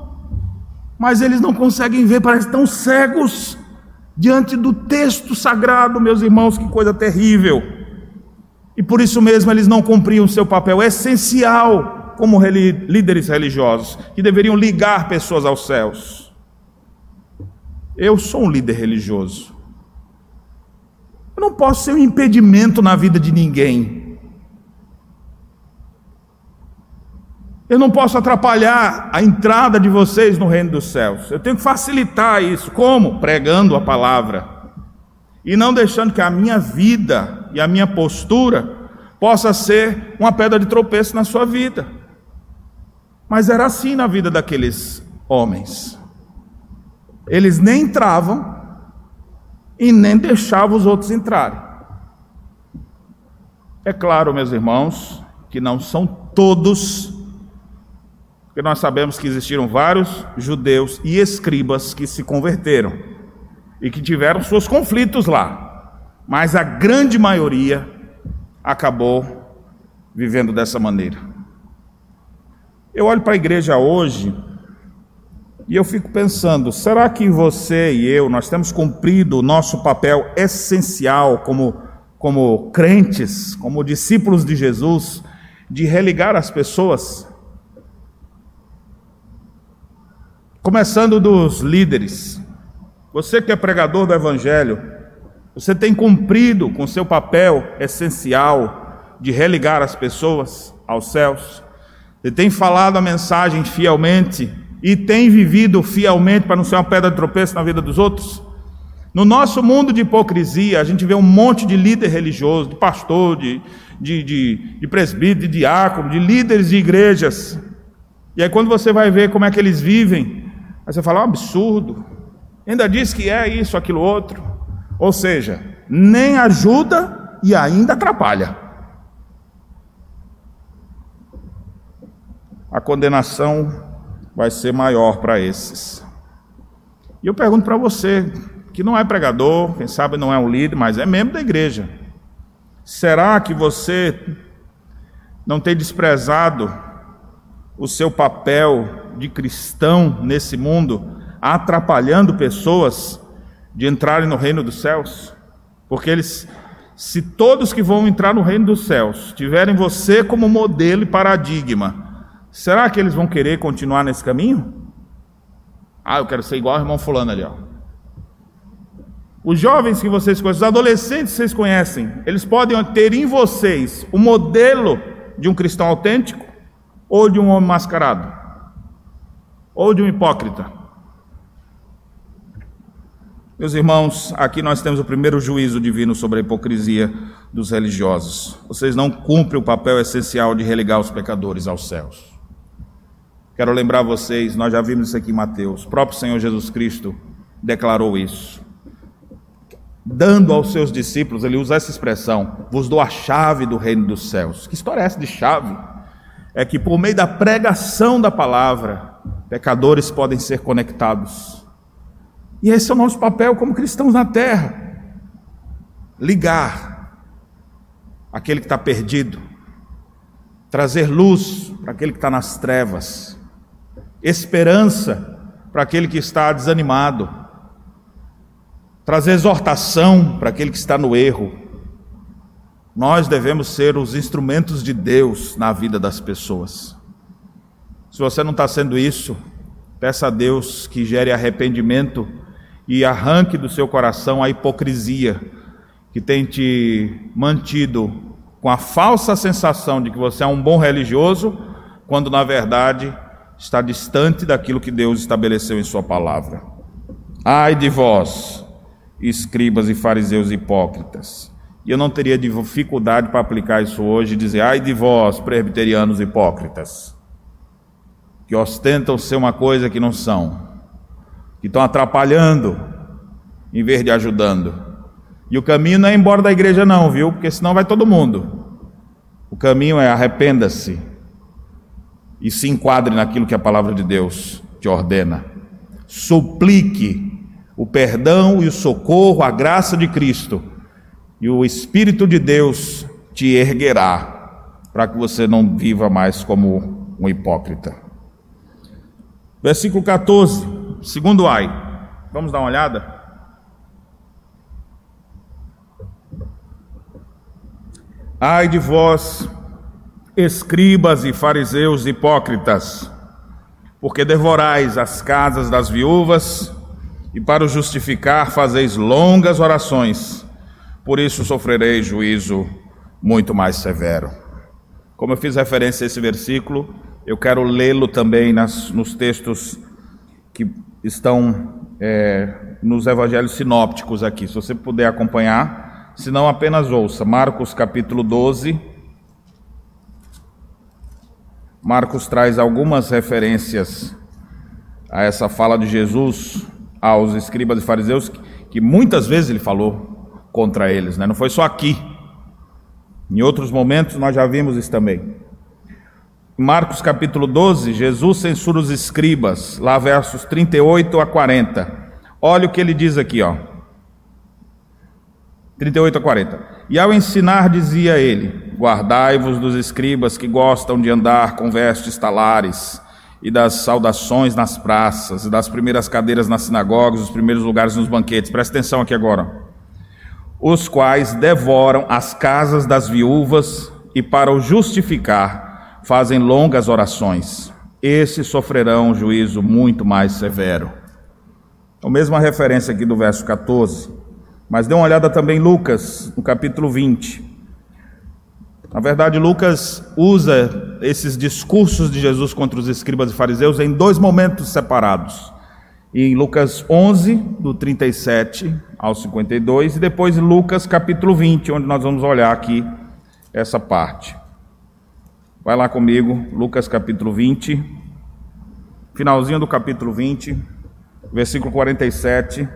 Mas eles não conseguem ver, parece que estão cegos diante do texto sagrado, meus irmãos, que coisa terrível. E por isso mesmo eles não cumpriam o seu papel essencial como líderes religiosos, que deveriam ligar pessoas aos céus. Eu sou um líder religioso. Eu não posso ser um impedimento na vida de ninguém. Eu não posso atrapalhar a entrada de vocês no reino dos céus. Eu tenho que facilitar isso. Como? Pregando a palavra. E não deixando que a minha vida e a minha postura possa ser uma pedra de tropeço na sua vida. Mas era assim na vida daqueles homens. Eles nem entravam e nem deixavam os outros entrarem. É claro, meus irmãos, que não são todos, porque nós sabemos que existiram vários judeus e escribas que se converteram e que tiveram seus conflitos lá, mas a grande maioria acabou vivendo dessa maneira. Eu olho para a igreja hoje e eu fico pensando: será que você e eu, nós temos cumprido o nosso papel essencial como como crentes, como discípulos de Jesus, de religar as pessoas? Começando dos líderes. Você que é pregador do Evangelho, você tem cumprido com seu papel essencial de religar as pessoas aos céus? Você tem falado a mensagem fielmente e tem vivido fielmente para não ser uma pedra de tropeço na vida dos outros? No nosso mundo de hipocrisia, a gente vê um monte de líder religioso, de pastor, de, de, de, de presbítero, de diácono, de líderes de igrejas. E aí, quando você vai ver como é que eles vivem, aí você fala: é um absurdo. Ainda diz que é isso, aquilo, outro. Ou seja, nem ajuda e ainda atrapalha. A condenação vai ser maior para esses. E eu pergunto para você, que não é pregador, quem sabe não é um líder, mas é membro da igreja. Será que você não tem desprezado o seu papel de cristão nesse mundo, atrapalhando pessoas de entrarem no reino dos céus? Porque eles, se todos que vão entrar no reino dos céus tiverem você como modelo e paradigma, será que eles vão querer continuar nesse caminho? Ah, eu quero ser igual ao irmão fulano ali, ó. Os jovens que vocês conhecem, os adolescentes que vocês conhecem, eles podem ter em vocês o modelo de um cristão autêntico ou de um homem mascarado? Ou de um hipócrita? Meus irmãos, aqui nós temos o primeiro juízo divino sobre a hipocrisia dos religiosos. Vocês não cumprem o papel essencial de religar os pecadores aos céus. Quero lembrar vocês, nós já vimos isso aqui em Mateus, o próprio Senhor Jesus Cristo declarou isso. Dando aos seus discípulos, ele usa essa expressão: vos dou a chave do reino dos céus. Que história é essa de chave? É que por meio da pregação da palavra, pecadores podem ser conectados e esse é o nosso papel como cristãos na terra: ligar aquele que está perdido, trazer luz para aquele que está nas trevas, esperança para aquele que está desanimado, trazer exortação para aquele que está no erro. Nós devemos ser os instrumentos de Deus na vida das pessoas. Se você não está sendo isso, peça a Deus que gere arrependimento e arranque do seu coração a hipocrisia que tem te mantido com a falsa sensação de que você é um bom religioso, quando na verdade está distante daquilo que Deus estabeleceu em Sua palavra. Ai de vós, escribas e fariseus hipócritas. E eu não teria dificuldade para aplicar isso hoje e dizer: ai de vós, presbiterianos hipócritas, que ostentam ser uma coisa que não são que estão atrapalhando em vez de ajudando. E o caminho não é embora da igreja, não, viu? Porque senão vai todo mundo. O caminho é arrependa-se e se enquadre naquilo que a palavra de Deus te ordena. Suplique o perdão e o socorro, a graça de Cristo, e o Espírito de Deus te erguerá, para que você não viva mais como um hipócrita. Versículo 14. Segundo ai. Vamos dar uma olhada? Ai de vós, escribas e fariseus hipócritas, porque devorais as casas das viúvas e para o justificar fazeis longas orações, por isso sofrereis juízo muito mais severo. Como eu fiz referência a esse versículo, eu quero lê-lo também nas, nos textos que estão é, nos evangelhos sinópticos aqui, se você puder acompanhar, se não apenas ouça. Marcos capítulo 12. Marcos traz algumas referências a essa fala de Jesus aos escribas e fariseus, que, muitas vezes ele falou contra eles, né? não foi só aqui. Em outros momentos nós já vimos isso também. Marcos capítulo 12, Jesus censura os escribas, lá versos 38 a 40. Olha o que ele diz aqui, ó. 38 a 40. E ao ensinar, dizia ele: Guardai-vos dos escribas que gostam de andar com vestes talares, e das saudações nas praças, e das primeiras cadeiras nas sinagogas, os primeiros lugares nos banquetes. Presta atenção aqui agora. os quais devoram as casas das viúvas e, para o justificar, fazem longas orações. Esses sofrerão um juízo muito mais severo. A mesma referência aqui do verso 14. Mas dê uma olhada também em Lucas, no capítulo 20. Na verdade, Lucas usa esses discursos de Jesus contra os escribas e fariseus em dois momentos separados em Lucas 11, do 37 ao 52, e depois Lucas capítulo 20, onde nós vamos olhar aqui essa parte. Vai lá comigo, Lucas capítulo 20, finalzinho do capítulo 20, versículo 47,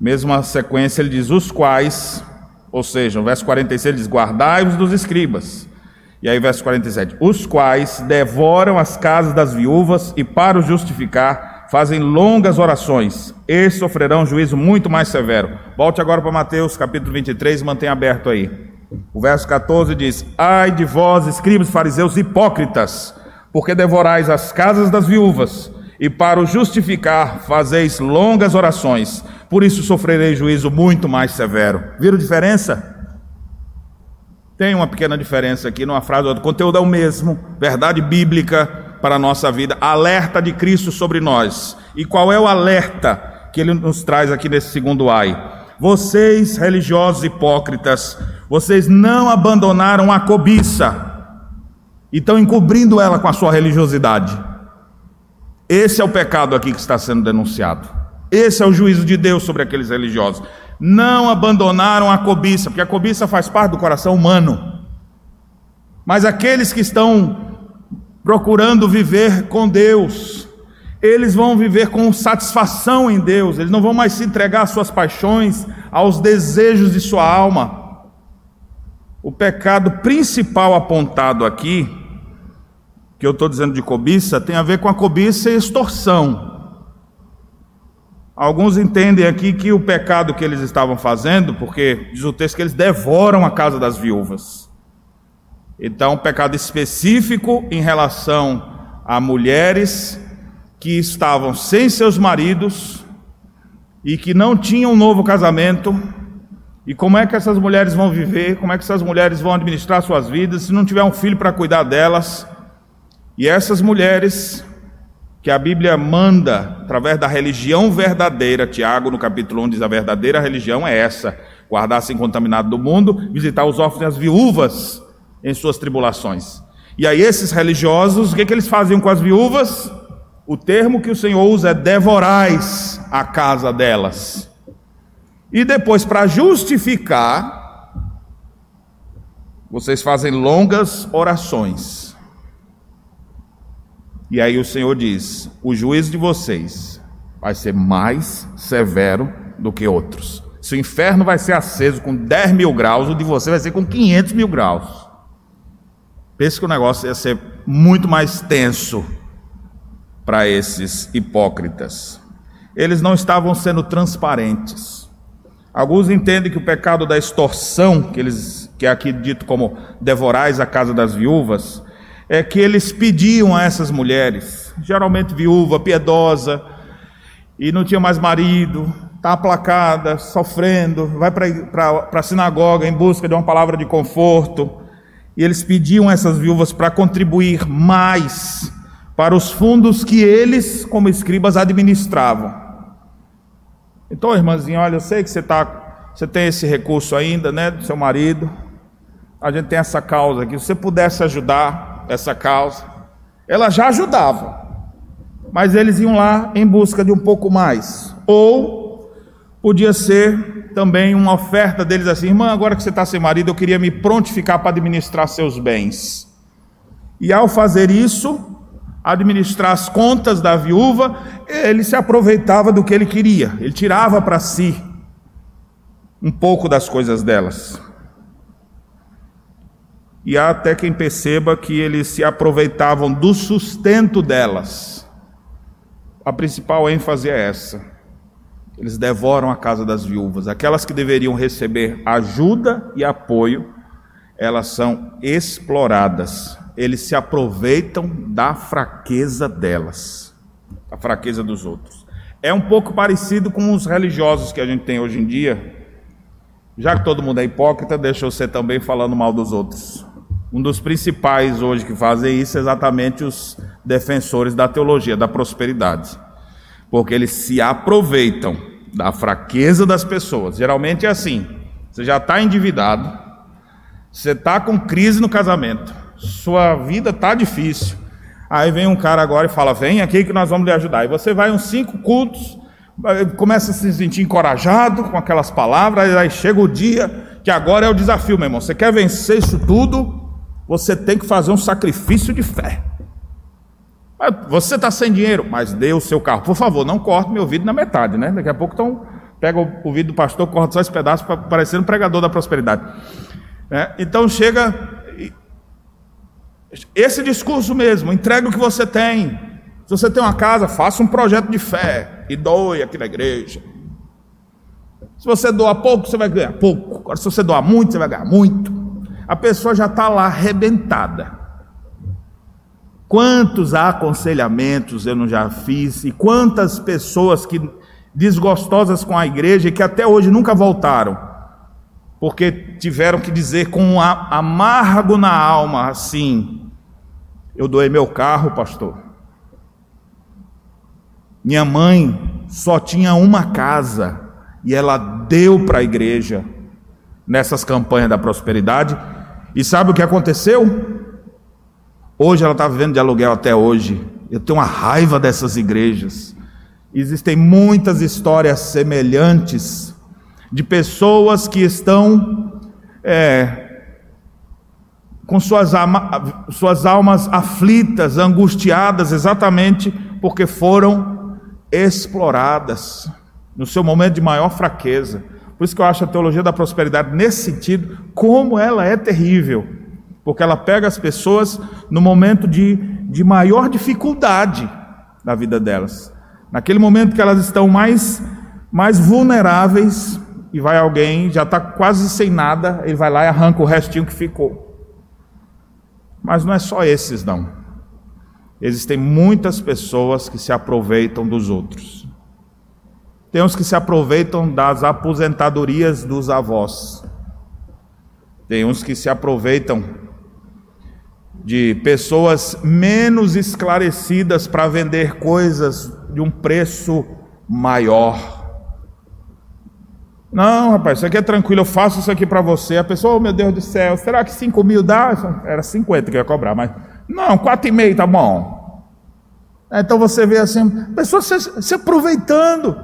mesma sequência, ele diz: Os quais, ou seja, no verso 46 ele diz: Guardai-vos dos escribas. E aí, verso 47: Os quais devoram as casas das viúvas e, para os justificar, fazem longas orações, esses sofrerão um juízo muito mais severo. Volte agora para Mateus capítulo 23 e mantenha aberto aí. O verso 14 diz: Ai de vós, escribas, fariseus hipócritas, porque devorais as casas das viúvas, e para o justificar fazeis longas orações, por isso sofrerei juízo muito mais severo. Viram diferença? Tem uma pequena diferença aqui numa frase, o conteúdo é o mesmo, verdade bíblica, para a nossa vida, alerta de Cristo sobre nós. E qual é o alerta que ele nos traz aqui nesse segundo ai? Vocês, religiosos hipócritas, vocês não abandonaram a cobiça e estão encobrindo ela com a sua religiosidade. Esse é o pecado aqui que está sendo denunciado. Esse é o juízo de Deus sobre aqueles religiosos. Não abandonaram a cobiça, porque a cobiça faz parte do coração humano. Mas aqueles que estão procurando viver com Deus. Eles vão viver com satisfação em Deus, eles não vão mais se entregar às suas paixões, aos desejos de sua alma. O pecado principal apontado aqui, que eu estou dizendo de cobiça, tem a ver com a cobiça e extorsão. Alguns entendem aqui que o pecado que eles estavam fazendo, porque diz o texto que eles devoram a casa das viúvas. Então, um pecado específico em relação a mulheres que estavam sem seus maridos e que não tinham um novo casamento. E como é que essas mulheres vão viver? Como é que essas mulheres vão administrar suas vidas se não tiver um filho para cuidar delas? E essas mulheres que a Bíblia manda através da religião verdadeira, Tiago no capítulo 1 diz a verdadeira religião é essa: guardar-se incontaminado do mundo, visitar os órfãos e as viúvas em suas tribulações. E aí, esses religiosos, o que, que eles faziam com as viúvas? O termo que o Senhor usa é devorais a casa delas. E depois, para justificar, vocês fazem longas orações. E aí o Senhor diz: o juízo de vocês vai ser mais severo do que outros. Se o inferno vai ser aceso com 10 mil graus, o de você vai ser com 500 mil graus. Pense que o negócio ia ser muito mais tenso para esses hipócritas. Eles não estavam sendo transparentes. Alguns entendem que o pecado da extorsão, que, eles, que é aqui dito como devorais a casa das viúvas, é que eles pediam a essas mulheres, geralmente viúva, piedosa, e não tinha mais marido, está aplacada, sofrendo, vai para a sinagoga em busca de uma palavra de conforto e eles pediam essas viúvas para contribuir mais para os fundos que eles, como escribas, administravam. Então, irmãzinha, olha, eu sei que você, tá, você tem esse recurso ainda, né, do seu marido. A gente tem essa causa aqui. Se você pudesse ajudar essa causa, ela já ajudava, mas eles iam lá em busca de um pouco mais. Ou podia ser também uma oferta deles assim: irmã, agora que você está sem marido, eu queria me prontificar para administrar seus bens. E ao fazer isso, administrar as contas da viúva, ele se aproveitava do que ele queria, ele tirava para si um pouco das coisas delas. E há até quem perceba que eles se aproveitavam do sustento delas. A principal ênfase é essa eles devoram a casa das viúvas. Aquelas que deveriam receber ajuda e apoio, elas são exploradas. Eles se aproveitam da fraqueza delas, da fraqueza dos outros. É um pouco parecido com os religiosos que a gente tem hoje em dia, Já que todo mundo é hipócrita, deixa eu ser também falando mal dos outros. Um dos principais hoje que fazem isso é exatamente os defensores da teologia da prosperidade. Porque eles se aproveitam da fraqueza das pessoas. Geralmente é assim: você já está endividado, você está com crise no casamento, sua vida está difícil. Aí vem um cara agora e fala: Vem aqui que nós vamos lhe ajudar. E você vai uns cinco cultos, começa a se sentir encorajado com aquelas palavras, aí chega o dia que agora é o desafio, meu irmão. Você quer vencer isso tudo? Você tem que fazer um sacrifício de fé. Você está sem dinheiro, mas dê o seu carro. Por favor, não corte meu ouvido na metade, né? Daqui a pouco então, pega o ouvido do pastor, corta só esse pedaço para parecer um pregador da prosperidade. É, então chega. Esse discurso mesmo, entrega o que você tem. Se você tem uma casa, faça um projeto de fé e doe aqui na igreja. Se você doa pouco, você vai ganhar pouco. Agora, se você doar muito, você vai ganhar muito. A pessoa já está lá arrebentada. Quantos aconselhamentos eu não já fiz e quantas pessoas que desgostosas com a igreja e que até hoje nunca voltaram, porque tiveram que dizer com um amargo na alma assim: eu doei meu carro, pastor. Minha mãe só tinha uma casa e ela deu para a igreja nessas campanhas da prosperidade. E sabe o que aconteceu? Hoje ela está vivendo de aluguel até hoje. Eu tenho uma raiva dessas igrejas. Existem muitas histórias semelhantes de pessoas que estão é, com suas, suas almas aflitas, angustiadas, exatamente porque foram exploradas no seu momento de maior fraqueza. Por isso que eu acho a teologia da prosperidade, nesse sentido, como ela é terrível porque ela pega as pessoas no momento de, de maior dificuldade da vida delas. Naquele momento que elas estão mais, mais vulneráveis, e vai alguém, já está quase sem nada, ele vai lá e arranca o restinho que ficou. Mas não é só esses, não. Existem muitas pessoas que se aproveitam dos outros. Tem uns que se aproveitam das aposentadorias dos avós. Tem uns que se aproveitam de pessoas menos esclarecidas para vender coisas de um preço maior. Não, rapaz, isso aqui é tranquilo, eu faço isso aqui para você. A pessoa, oh meu Deus do céu, será que 5 mil dá? Era 50 que eu ia cobrar, mas não, 4,5 tá bom. Então você vê assim, pessoas se, se aproveitando.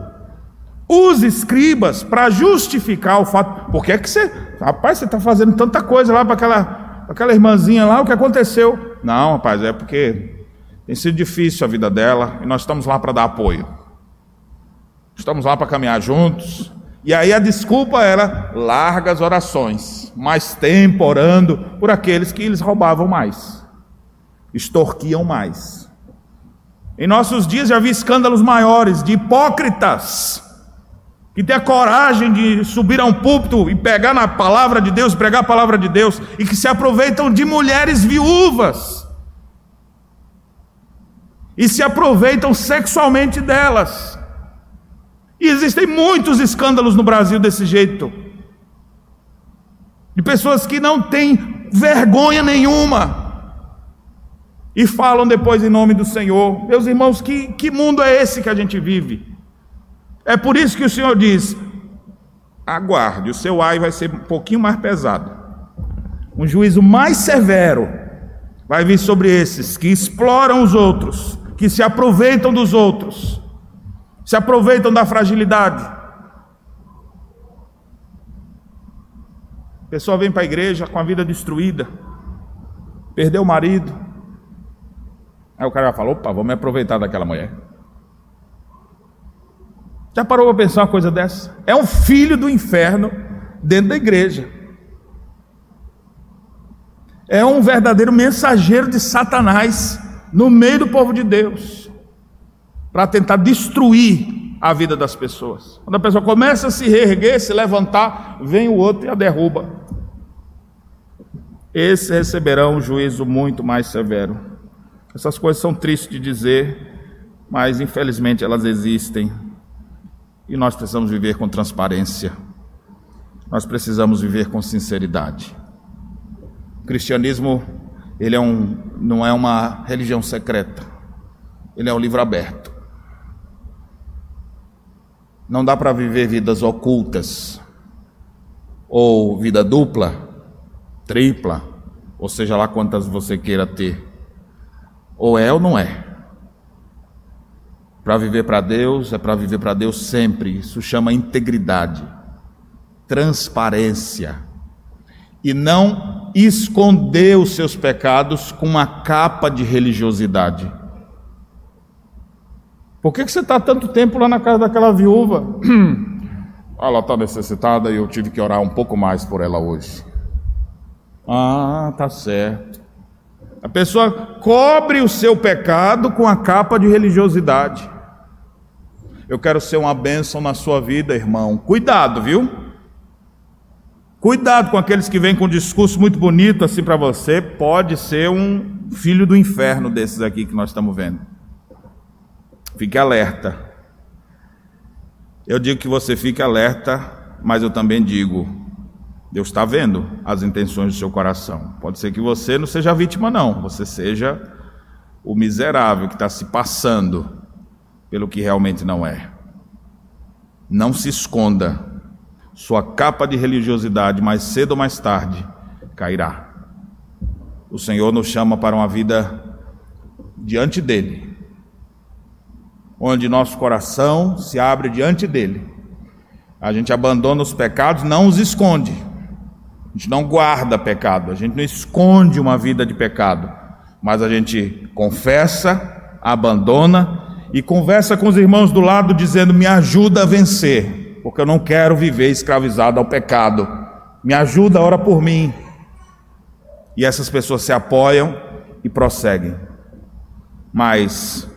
Os escribas para justificar o fato, por que é que você, rapaz, você está fazendo tanta coisa lá para aquela aquela irmãzinha lá, o que aconteceu? Não, rapaz, é porque tem sido difícil a vida dela e nós estamos lá para dar apoio. Estamos lá para caminhar juntos. E aí a desculpa era largas orações, mais tempo orando por aqueles que eles roubavam mais, extorquiam mais. Em nossos dias já vi escândalos maiores de hipócritas que tem a coragem de subir a um púlpito e pegar na palavra de Deus, pregar a palavra de Deus, e que se aproveitam de mulheres viúvas e se aproveitam sexualmente delas. E existem muitos escândalos no Brasil desse jeito. De pessoas que não têm vergonha nenhuma e falam depois em nome do Senhor. Meus irmãos, que, que mundo é esse que a gente vive? É por isso que o Senhor diz: aguarde, o seu ai vai ser um pouquinho mais pesado. Um juízo mais severo vai vir sobre esses que exploram os outros, que se aproveitam dos outros, se aproveitam da fragilidade. Pessoa vem para a igreja com a vida destruída, perdeu o marido. Aí o cara vai falar: opa, vou me aproveitar daquela mulher. Já parou para pensar uma coisa dessa? É um filho do inferno dentro da igreja. É um verdadeiro mensageiro de Satanás no meio do povo de Deus para tentar destruir a vida das pessoas. Quando a pessoa começa a se reerguer, se levantar, vem o outro e a derruba. Esses receberão um juízo muito mais severo. Essas coisas são tristes de dizer, mas infelizmente elas existem e nós precisamos viver com transparência. nós precisamos viver com sinceridade. O cristianismo, ele é um, não é uma religião secreta, ele é um livro aberto. Não dá para viver vidas ocultas, ou vida dupla, tripla, ou seja lá quantas você queira ter. Ou é ou não é. Para viver para Deus, é para viver para Deus sempre. Isso chama integridade, transparência. E não esconder os seus pecados com uma capa de religiosidade. Por que, que você está tanto tempo lá na casa daquela viúva? Ela está necessitada e eu tive que orar um pouco mais por ela hoje. Ah, tá certo. A pessoa cobre o seu pecado com a capa de religiosidade. Eu quero ser uma bênção na sua vida, irmão. Cuidado, viu? Cuidado com aqueles que vêm com um discurso muito bonito assim para você. Pode ser um filho do inferno desses aqui que nós estamos vendo. Fique alerta. Eu digo que você fique alerta, mas eu também digo: Deus está vendo as intenções do seu coração. Pode ser que você não seja vítima, não. Você seja o miserável que está se passando pelo que realmente não é. Não se esconda. Sua capa de religiosidade, mais cedo ou mais tarde, cairá. O Senhor nos chama para uma vida diante dEle, onde nosso coração se abre diante dEle. A gente abandona os pecados, não os esconde. A gente não guarda pecado, a gente não esconde uma vida de pecado, mas a gente confessa, abandona e conversa com os irmãos do lado dizendo: Me ajuda a vencer, porque eu não quero viver escravizado ao pecado. Me ajuda, ora por mim. E essas pessoas se apoiam e prosseguem. Mas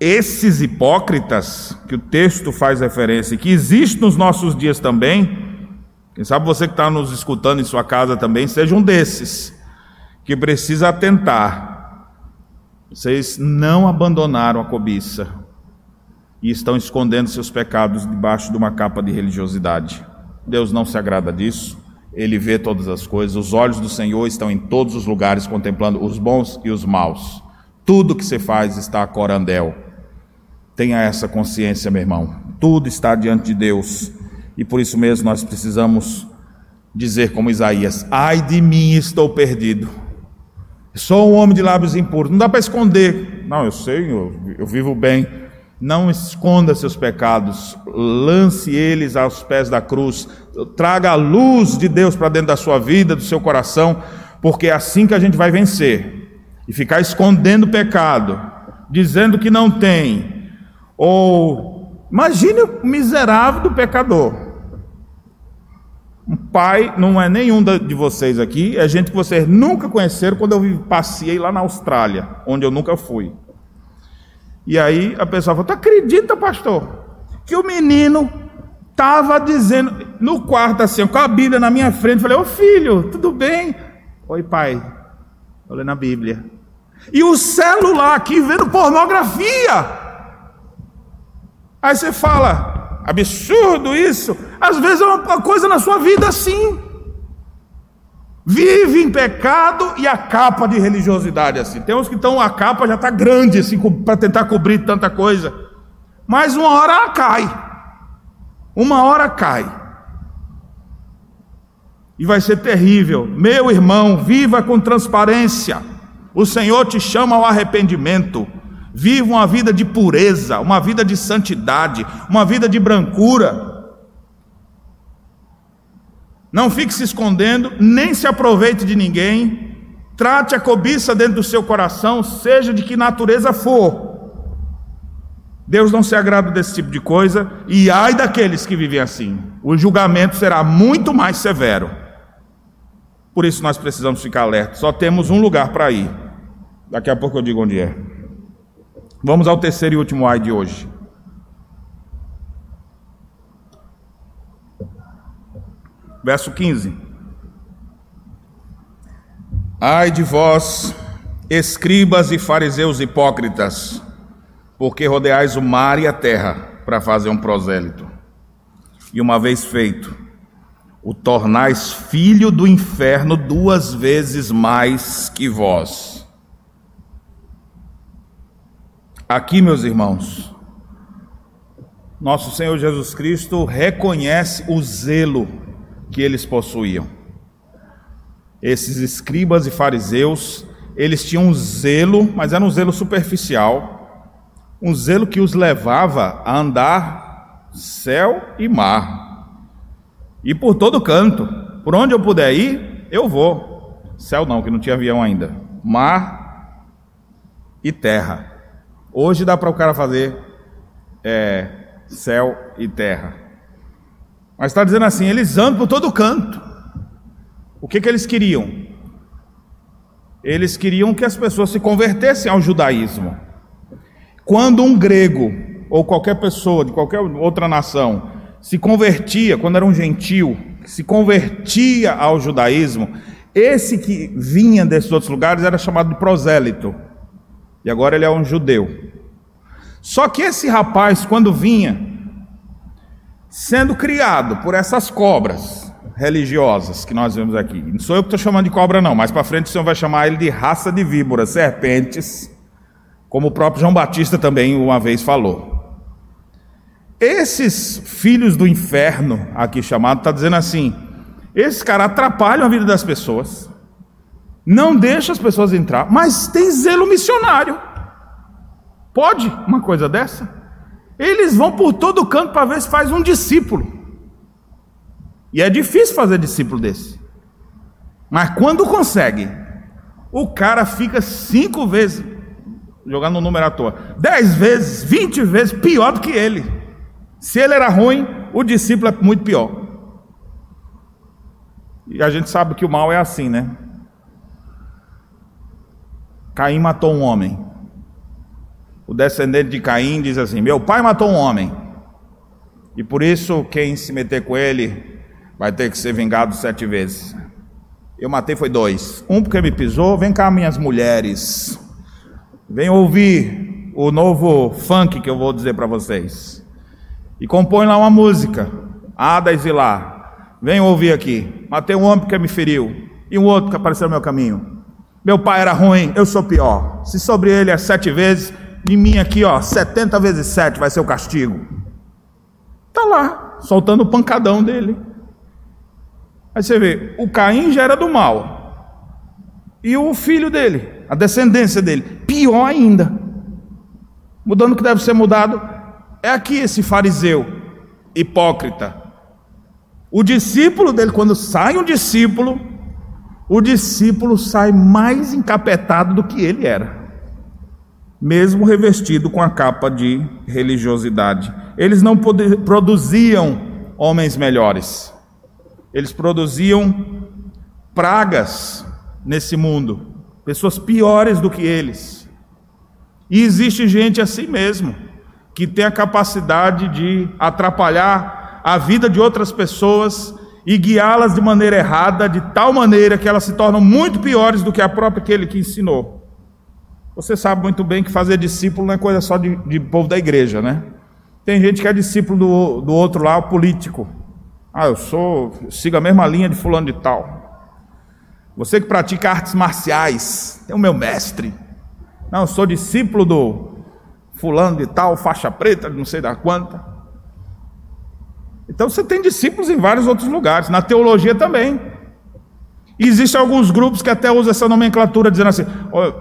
esses hipócritas que o texto faz referência, que existem nos nossos dias também, quem sabe você que está nos escutando em sua casa também, seja um desses, que precisa atentar vocês não abandonaram a cobiça e estão escondendo seus pecados debaixo de uma capa de religiosidade. Deus não se agrada disso. Ele vê todas as coisas. Os olhos do Senhor estão em todos os lugares, contemplando os bons e os maus. Tudo que você faz está a corandel. Tenha essa consciência, meu irmão. Tudo está diante de Deus. E por isso mesmo nós precisamos dizer como Isaías: Ai de mim, estou perdido. Sou um homem de lábios impuros. Não dá para esconder. Não, eu sei, eu, eu vivo bem. Não esconda seus pecados, lance eles aos pés da cruz, traga a luz de Deus para dentro da sua vida, do seu coração, porque é assim que a gente vai vencer. E ficar escondendo o pecado, dizendo que não tem, ou imagine o miserável do pecador. Um pai não é nenhum de vocês aqui, é gente que vocês nunca conheceram quando eu passei lá na Austrália, onde eu nunca fui. E aí a pessoa falou: Tu acredita, pastor, que o menino estava dizendo no quarto assim, com a Bíblia na minha frente, falei: Ô filho, tudo bem? Oi, pai. Olha na Bíblia. E o celular aqui vendo pornografia. Aí você fala, Absurdo isso. Às vezes é uma coisa na sua vida assim. Vive em pecado e a capa de religiosidade assim. Tem uns que estão, a capa já está grande assim, para tentar cobrir tanta coisa. Mas uma hora ela cai. Uma hora cai. E vai ser terrível. Meu irmão, viva com transparência. O Senhor te chama ao arrependimento. Viva uma vida de pureza, uma vida de santidade, uma vida de brancura. Não fique se escondendo, nem se aproveite de ninguém. Trate a cobiça dentro do seu coração, seja de que natureza for. Deus não se agrada desse tipo de coisa, e ai daqueles que vivem assim. O julgamento será muito mais severo. Por isso nós precisamos ficar alertos. Só temos um lugar para ir. Daqui a pouco eu digo onde é. Vamos ao terceiro e último ai de hoje. Verso 15. Ai de vós, escribas e fariseus hipócritas, porque rodeais o mar e a terra para fazer um prosélito. E uma vez feito, o tornais filho do inferno duas vezes mais que vós. Aqui, meus irmãos, nosso Senhor Jesus Cristo reconhece o zelo que eles possuíam. Esses escribas e fariseus, eles tinham um zelo, mas era um zelo superficial, um zelo que os levava a andar céu e mar e por todo canto. Por onde eu puder ir, eu vou. Céu não, que não tinha avião ainda. Mar e terra. Hoje dá para o cara fazer é, céu e terra. Mas está dizendo assim: eles andam por todo canto. O que, que eles queriam? Eles queriam que as pessoas se convertessem ao judaísmo. Quando um grego ou qualquer pessoa de qualquer outra nação se convertia, quando era um gentil, se convertia ao judaísmo, esse que vinha desses outros lugares era chamado de prosélito. E agora ele é um judeu. Só que esse rapaz, quando vinha, sendo criado por essas cobras religiosas que nós vemos aqui, não sou eu que estou chamando de cobra, não, mais para frente o Senhor vai chamar ele de raça de víboras, serpentes, como o próprio João Batista também uma vez falou. Esses filhos do inferno, aqui chamado, está dizendo assim: esses caras atrapalham a vida das pessoas, não deixam as pessoas entrar, mas tem zelo missionário. Pode uma coisa dessa? Eles vão por todo canto para ver se faz um discípulo. E é difícil fazer discípulo desse. Mas quando consegue, o cara fica cinco vezes, jogando um número à toa, dez vezes, vinte vezes pior do que ele. Se ele era ruim, o discípulo é muito pior. E a gente sabe que o mal é assim, né? Caim matou um homem. O descendente de Caim diz assim: Meu pai matou um homem. E por isso, quem se meter com ele vai ter que ser vingado sete vezes. Eu matei foi dois. Um porque me pisou. Vem cá, minhas mulheres. Vem ouvir o novo funk que eu vou dizer para vocês e compõe lá uma música. Hadas e lá. Vem ouvir aqui. Matei um homem que me feriu. E um outro que apareceu no meu caminho. Meu pai era ruim, eu sou pior. Se sobre ele é sete vezes, de mim aqui, ó, setenta vezes sete vai ser o castigo. Tá lá, soltando o pancadão dele. Aí você vê, o Caim já era do mal. E o filho dele, a descendência dele, pior ainda. Mudando o que deve ser mudado, é aqui esse fariseu hipócrita. O discípulo dele, quando sai um discípulo, o discípulo sai mais encapetado do que ele era, mesmo revestido com a capa de religiosidade. Eles não produziam homens melhores, eles produziam pragas nesse mundo, pessoas piores do que eles. E existe gente assim mesmo que tem a capacidade de atrapalhar a vida de outras pessoas e guiá-las de maneira errada, de tal maneira que elas se tornam muito piores do que a própria aquele que ensinou. Você sabe muito bem que fazer discípulo não é coisa só de, de povo da igreja, né? Tem gente que é discípulo do, do outro lá, o político. Ah, eu sou, eu sigo a mesma linha de fulano de tal. Você que pratica artes marciais, é o meu mestre. Não, eu sou discípulo do fulano de tal, faixa preta, não sei da quanta. Então você tem discípulos em vários outros lugares, na teologia também. Existem alguns grupos que até usam essa nomenclatura, dizendo assim: oh,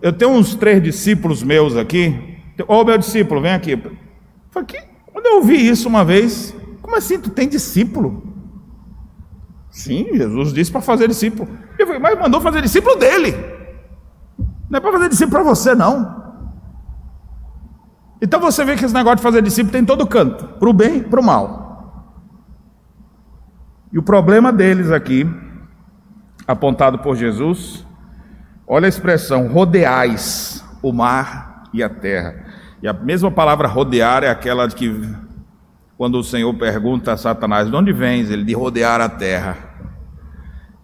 eu tenho uns três discípulos meus aqui. Ô oh, meu discípulo, vem aqui. Falei, quando eu ouvi isso uma vez, como assim tu tem discípulo? Sim, Jesus disse para fazer discípulo. Eu falei, mas mandou fazer discípulo dele. Não é para fazer discípulo para você, não. Então você vê que esse negócio de fazer discípulo tem todo canto, para o bem e para o mal. E o problema deles aqui, apontado por Jesus, olha a expressão: rodeais o mar e a terra. E a mesma palavra rodear é aquela de que, quando o Senhor pergunta a Satanás: de onde vens? Ele de rodear a terra.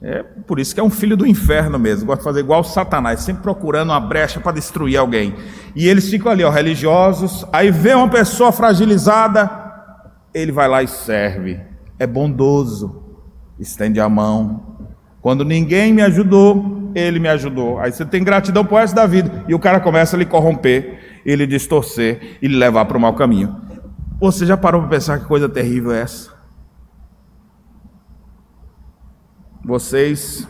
É por isso que é um filho do inferno mesmo, gosta de fazer igual Satanás, sempre procurando uma brecha para destruir alguém. E eles ficam ali, ó, religiosos, aí vê uma pessoa fragilizada, ele vai lá e serve. É bondoso. estende a mão. Quando ninguém me ajudou, ele me ajudou. Aí você tem gratidão por resto da vida. E o cara começa a lhe corromper, ele distorcer e levar para o mau caminho. Você já parou para pensar que coisa terrível é essa? Vocês,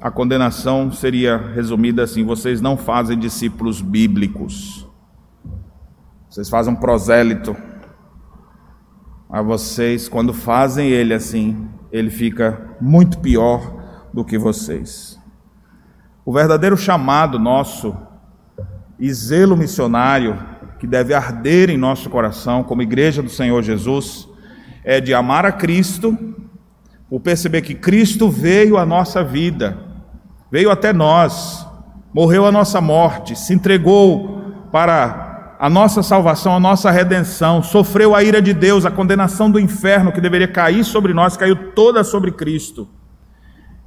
a condenação seria resumida assim: vocês não fazem discípulos bíblicos, vocês fazem um prosélito. Mas vocês, quando fazem ele assim, ele fica muito pior do que vocês. O verdadeiro chamado nosso e zelo missionário que deve arder em nosso coração, como igreja do Senhor Jesus, é de amar a Cristo, por perceber que Cristo veio à nossa vida, veio até nós, morreu a nossa morte, se entregou para a nossa salvação, a nossa redenção, sofreu a ira de Deus, a condenação do inferno que deveria cair sobre nós, caiu toda sobre Cristo.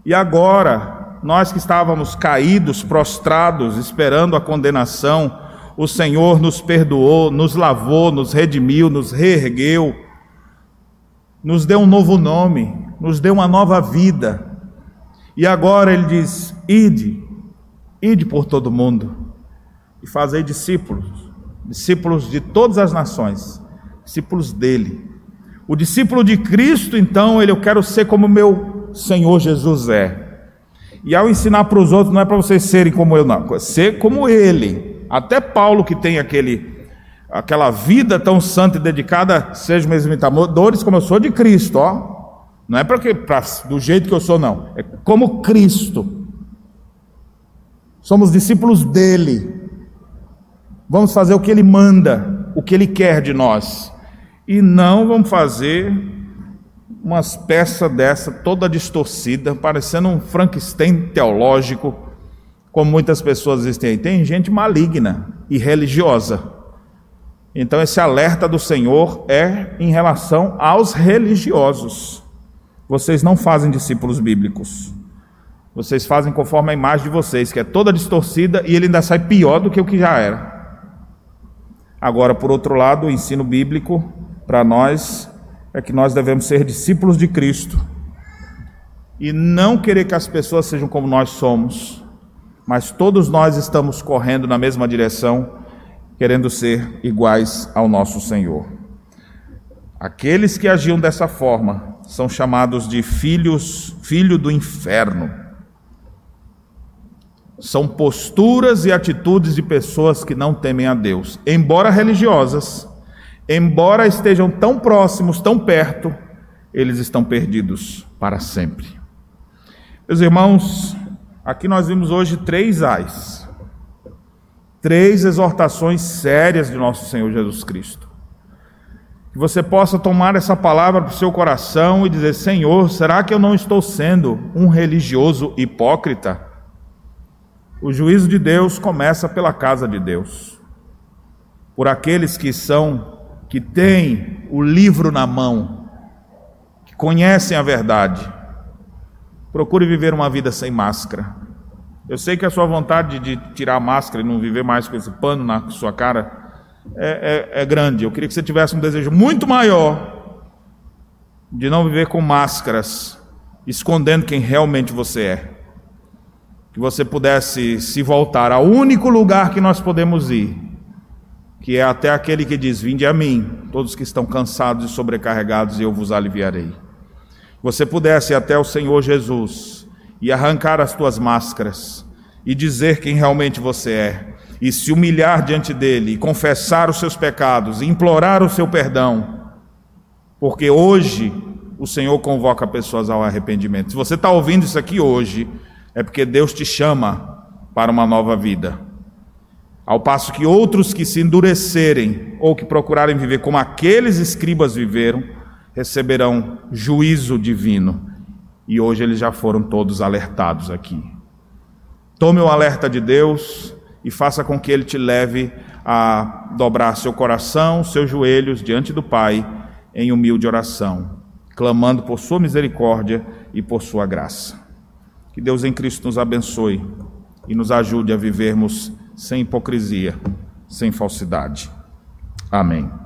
E agora, nós que estávamos caídos, prostrados, esperando a condenação, o Senhor nos perdoou, nos lavou, nos redimiu, nos reergueu, nos deu um novo nome, nos deu uma nova vida. E agora Ele diz: ide, ide por todo mundo e fazei discípulos, discípulos de todas as nações, discípulos dele. O discípulo de Cristo, então, ele eu quero ser como meu Senhor Jesus é. E ao ensinar para os outros, não é para vocês serem como eu, não, é ser como Ele. Até Paulo, que tem aquele, aquela vida tão santa e dedicada, seja mesmo imitadores, como eu sou de Cristo, ó. Não é porque pra, do jeito que eu sou, não. É como Cristo. Somos discípulos dele. Vamos fazer o que ele manda, o que ele quer de nós. E não vamos fazer umas peças dessa toda distorcida, parecendo um Frankenstein teológico, como muitas pessoas existem aí. Tem gente maligna e religiosa. Então esse alerta do Senhor é em relação aos religiosos. Vocês não fazem discípulos bíblicos. Vocês fazem conforme a imagem de vocês, que é toda distorcida e ele ainda sai pior do que o que já era. Agora, por outro lado, o ensino bíblico para nós é que nós devemos ser discípulos de Cristo e não querer que as pessoas sejam como nós somos, mas todos nós estamos correndo na mesma direção, querendo ser iguais ao nosso Senhor. Aqueles que agiam dessa forma são chamados de filhos, filho do inferno. São posturas e atitudes de pessoas que não temem a Deus, embora religiosas, embora estejam tão próximos, tão perto, eles estão perdidos para sempre. Meus irmãos, aqui nós vimos hoje três ais, três exortações sérias de nosso Senhor Jesus Cristo. Que você possa tomar essa palavra para o seu coração e dizer: Senhor, será que eu não estou sendo um religioso hipócrita? O juízo de Deus começa pela casa de Deus, por aqueles que são que têm o livro na mão, que conhecem a verdade, procure viver uma vida sem máscara. Eu sei que a sua vontade de tirar a máscara e não viver mais com esse pano na sua cara é, é, é grande. Eu queria que você tivesse um desejo muito maior de não viver com máscaras, escondendo quem realmente você é. Que você pudesse se voltar ao único lugar que nós podemos ir, que é até aquele que diz: Vinde a mim, todos que estão cansados e sobrecarregados, e eu vos aliviarei. Você pudesse ir até o Senhor Jesus e arrancar as tuas máscaras e dizer quem realmente você é, e se humilhar diante dele, e confessar os seus pecados, e implorar o seu perdão, porque hoje o Senhor convoca pessoas ao arrependimento. Se você está ouvindo isso aqui hoje, é porque Deus te chama para uma nova vida. Ao passo que outros que se endurecerem ou que procurarem viver como aqueles escribas viveram, receberão juízo divino. E hoje eles já foram todos alertados aqui. Tome o alerta de Deus e faça com que ele te leve a dobrar seu coração, seus joelhos diante do Pai em humilde oração, clamando por sua misericórdia e por sua graça. Que Deus em Cristo nos abençoe e nos ajude a vivermos sem hipocrisia, sem falsidade. Amém.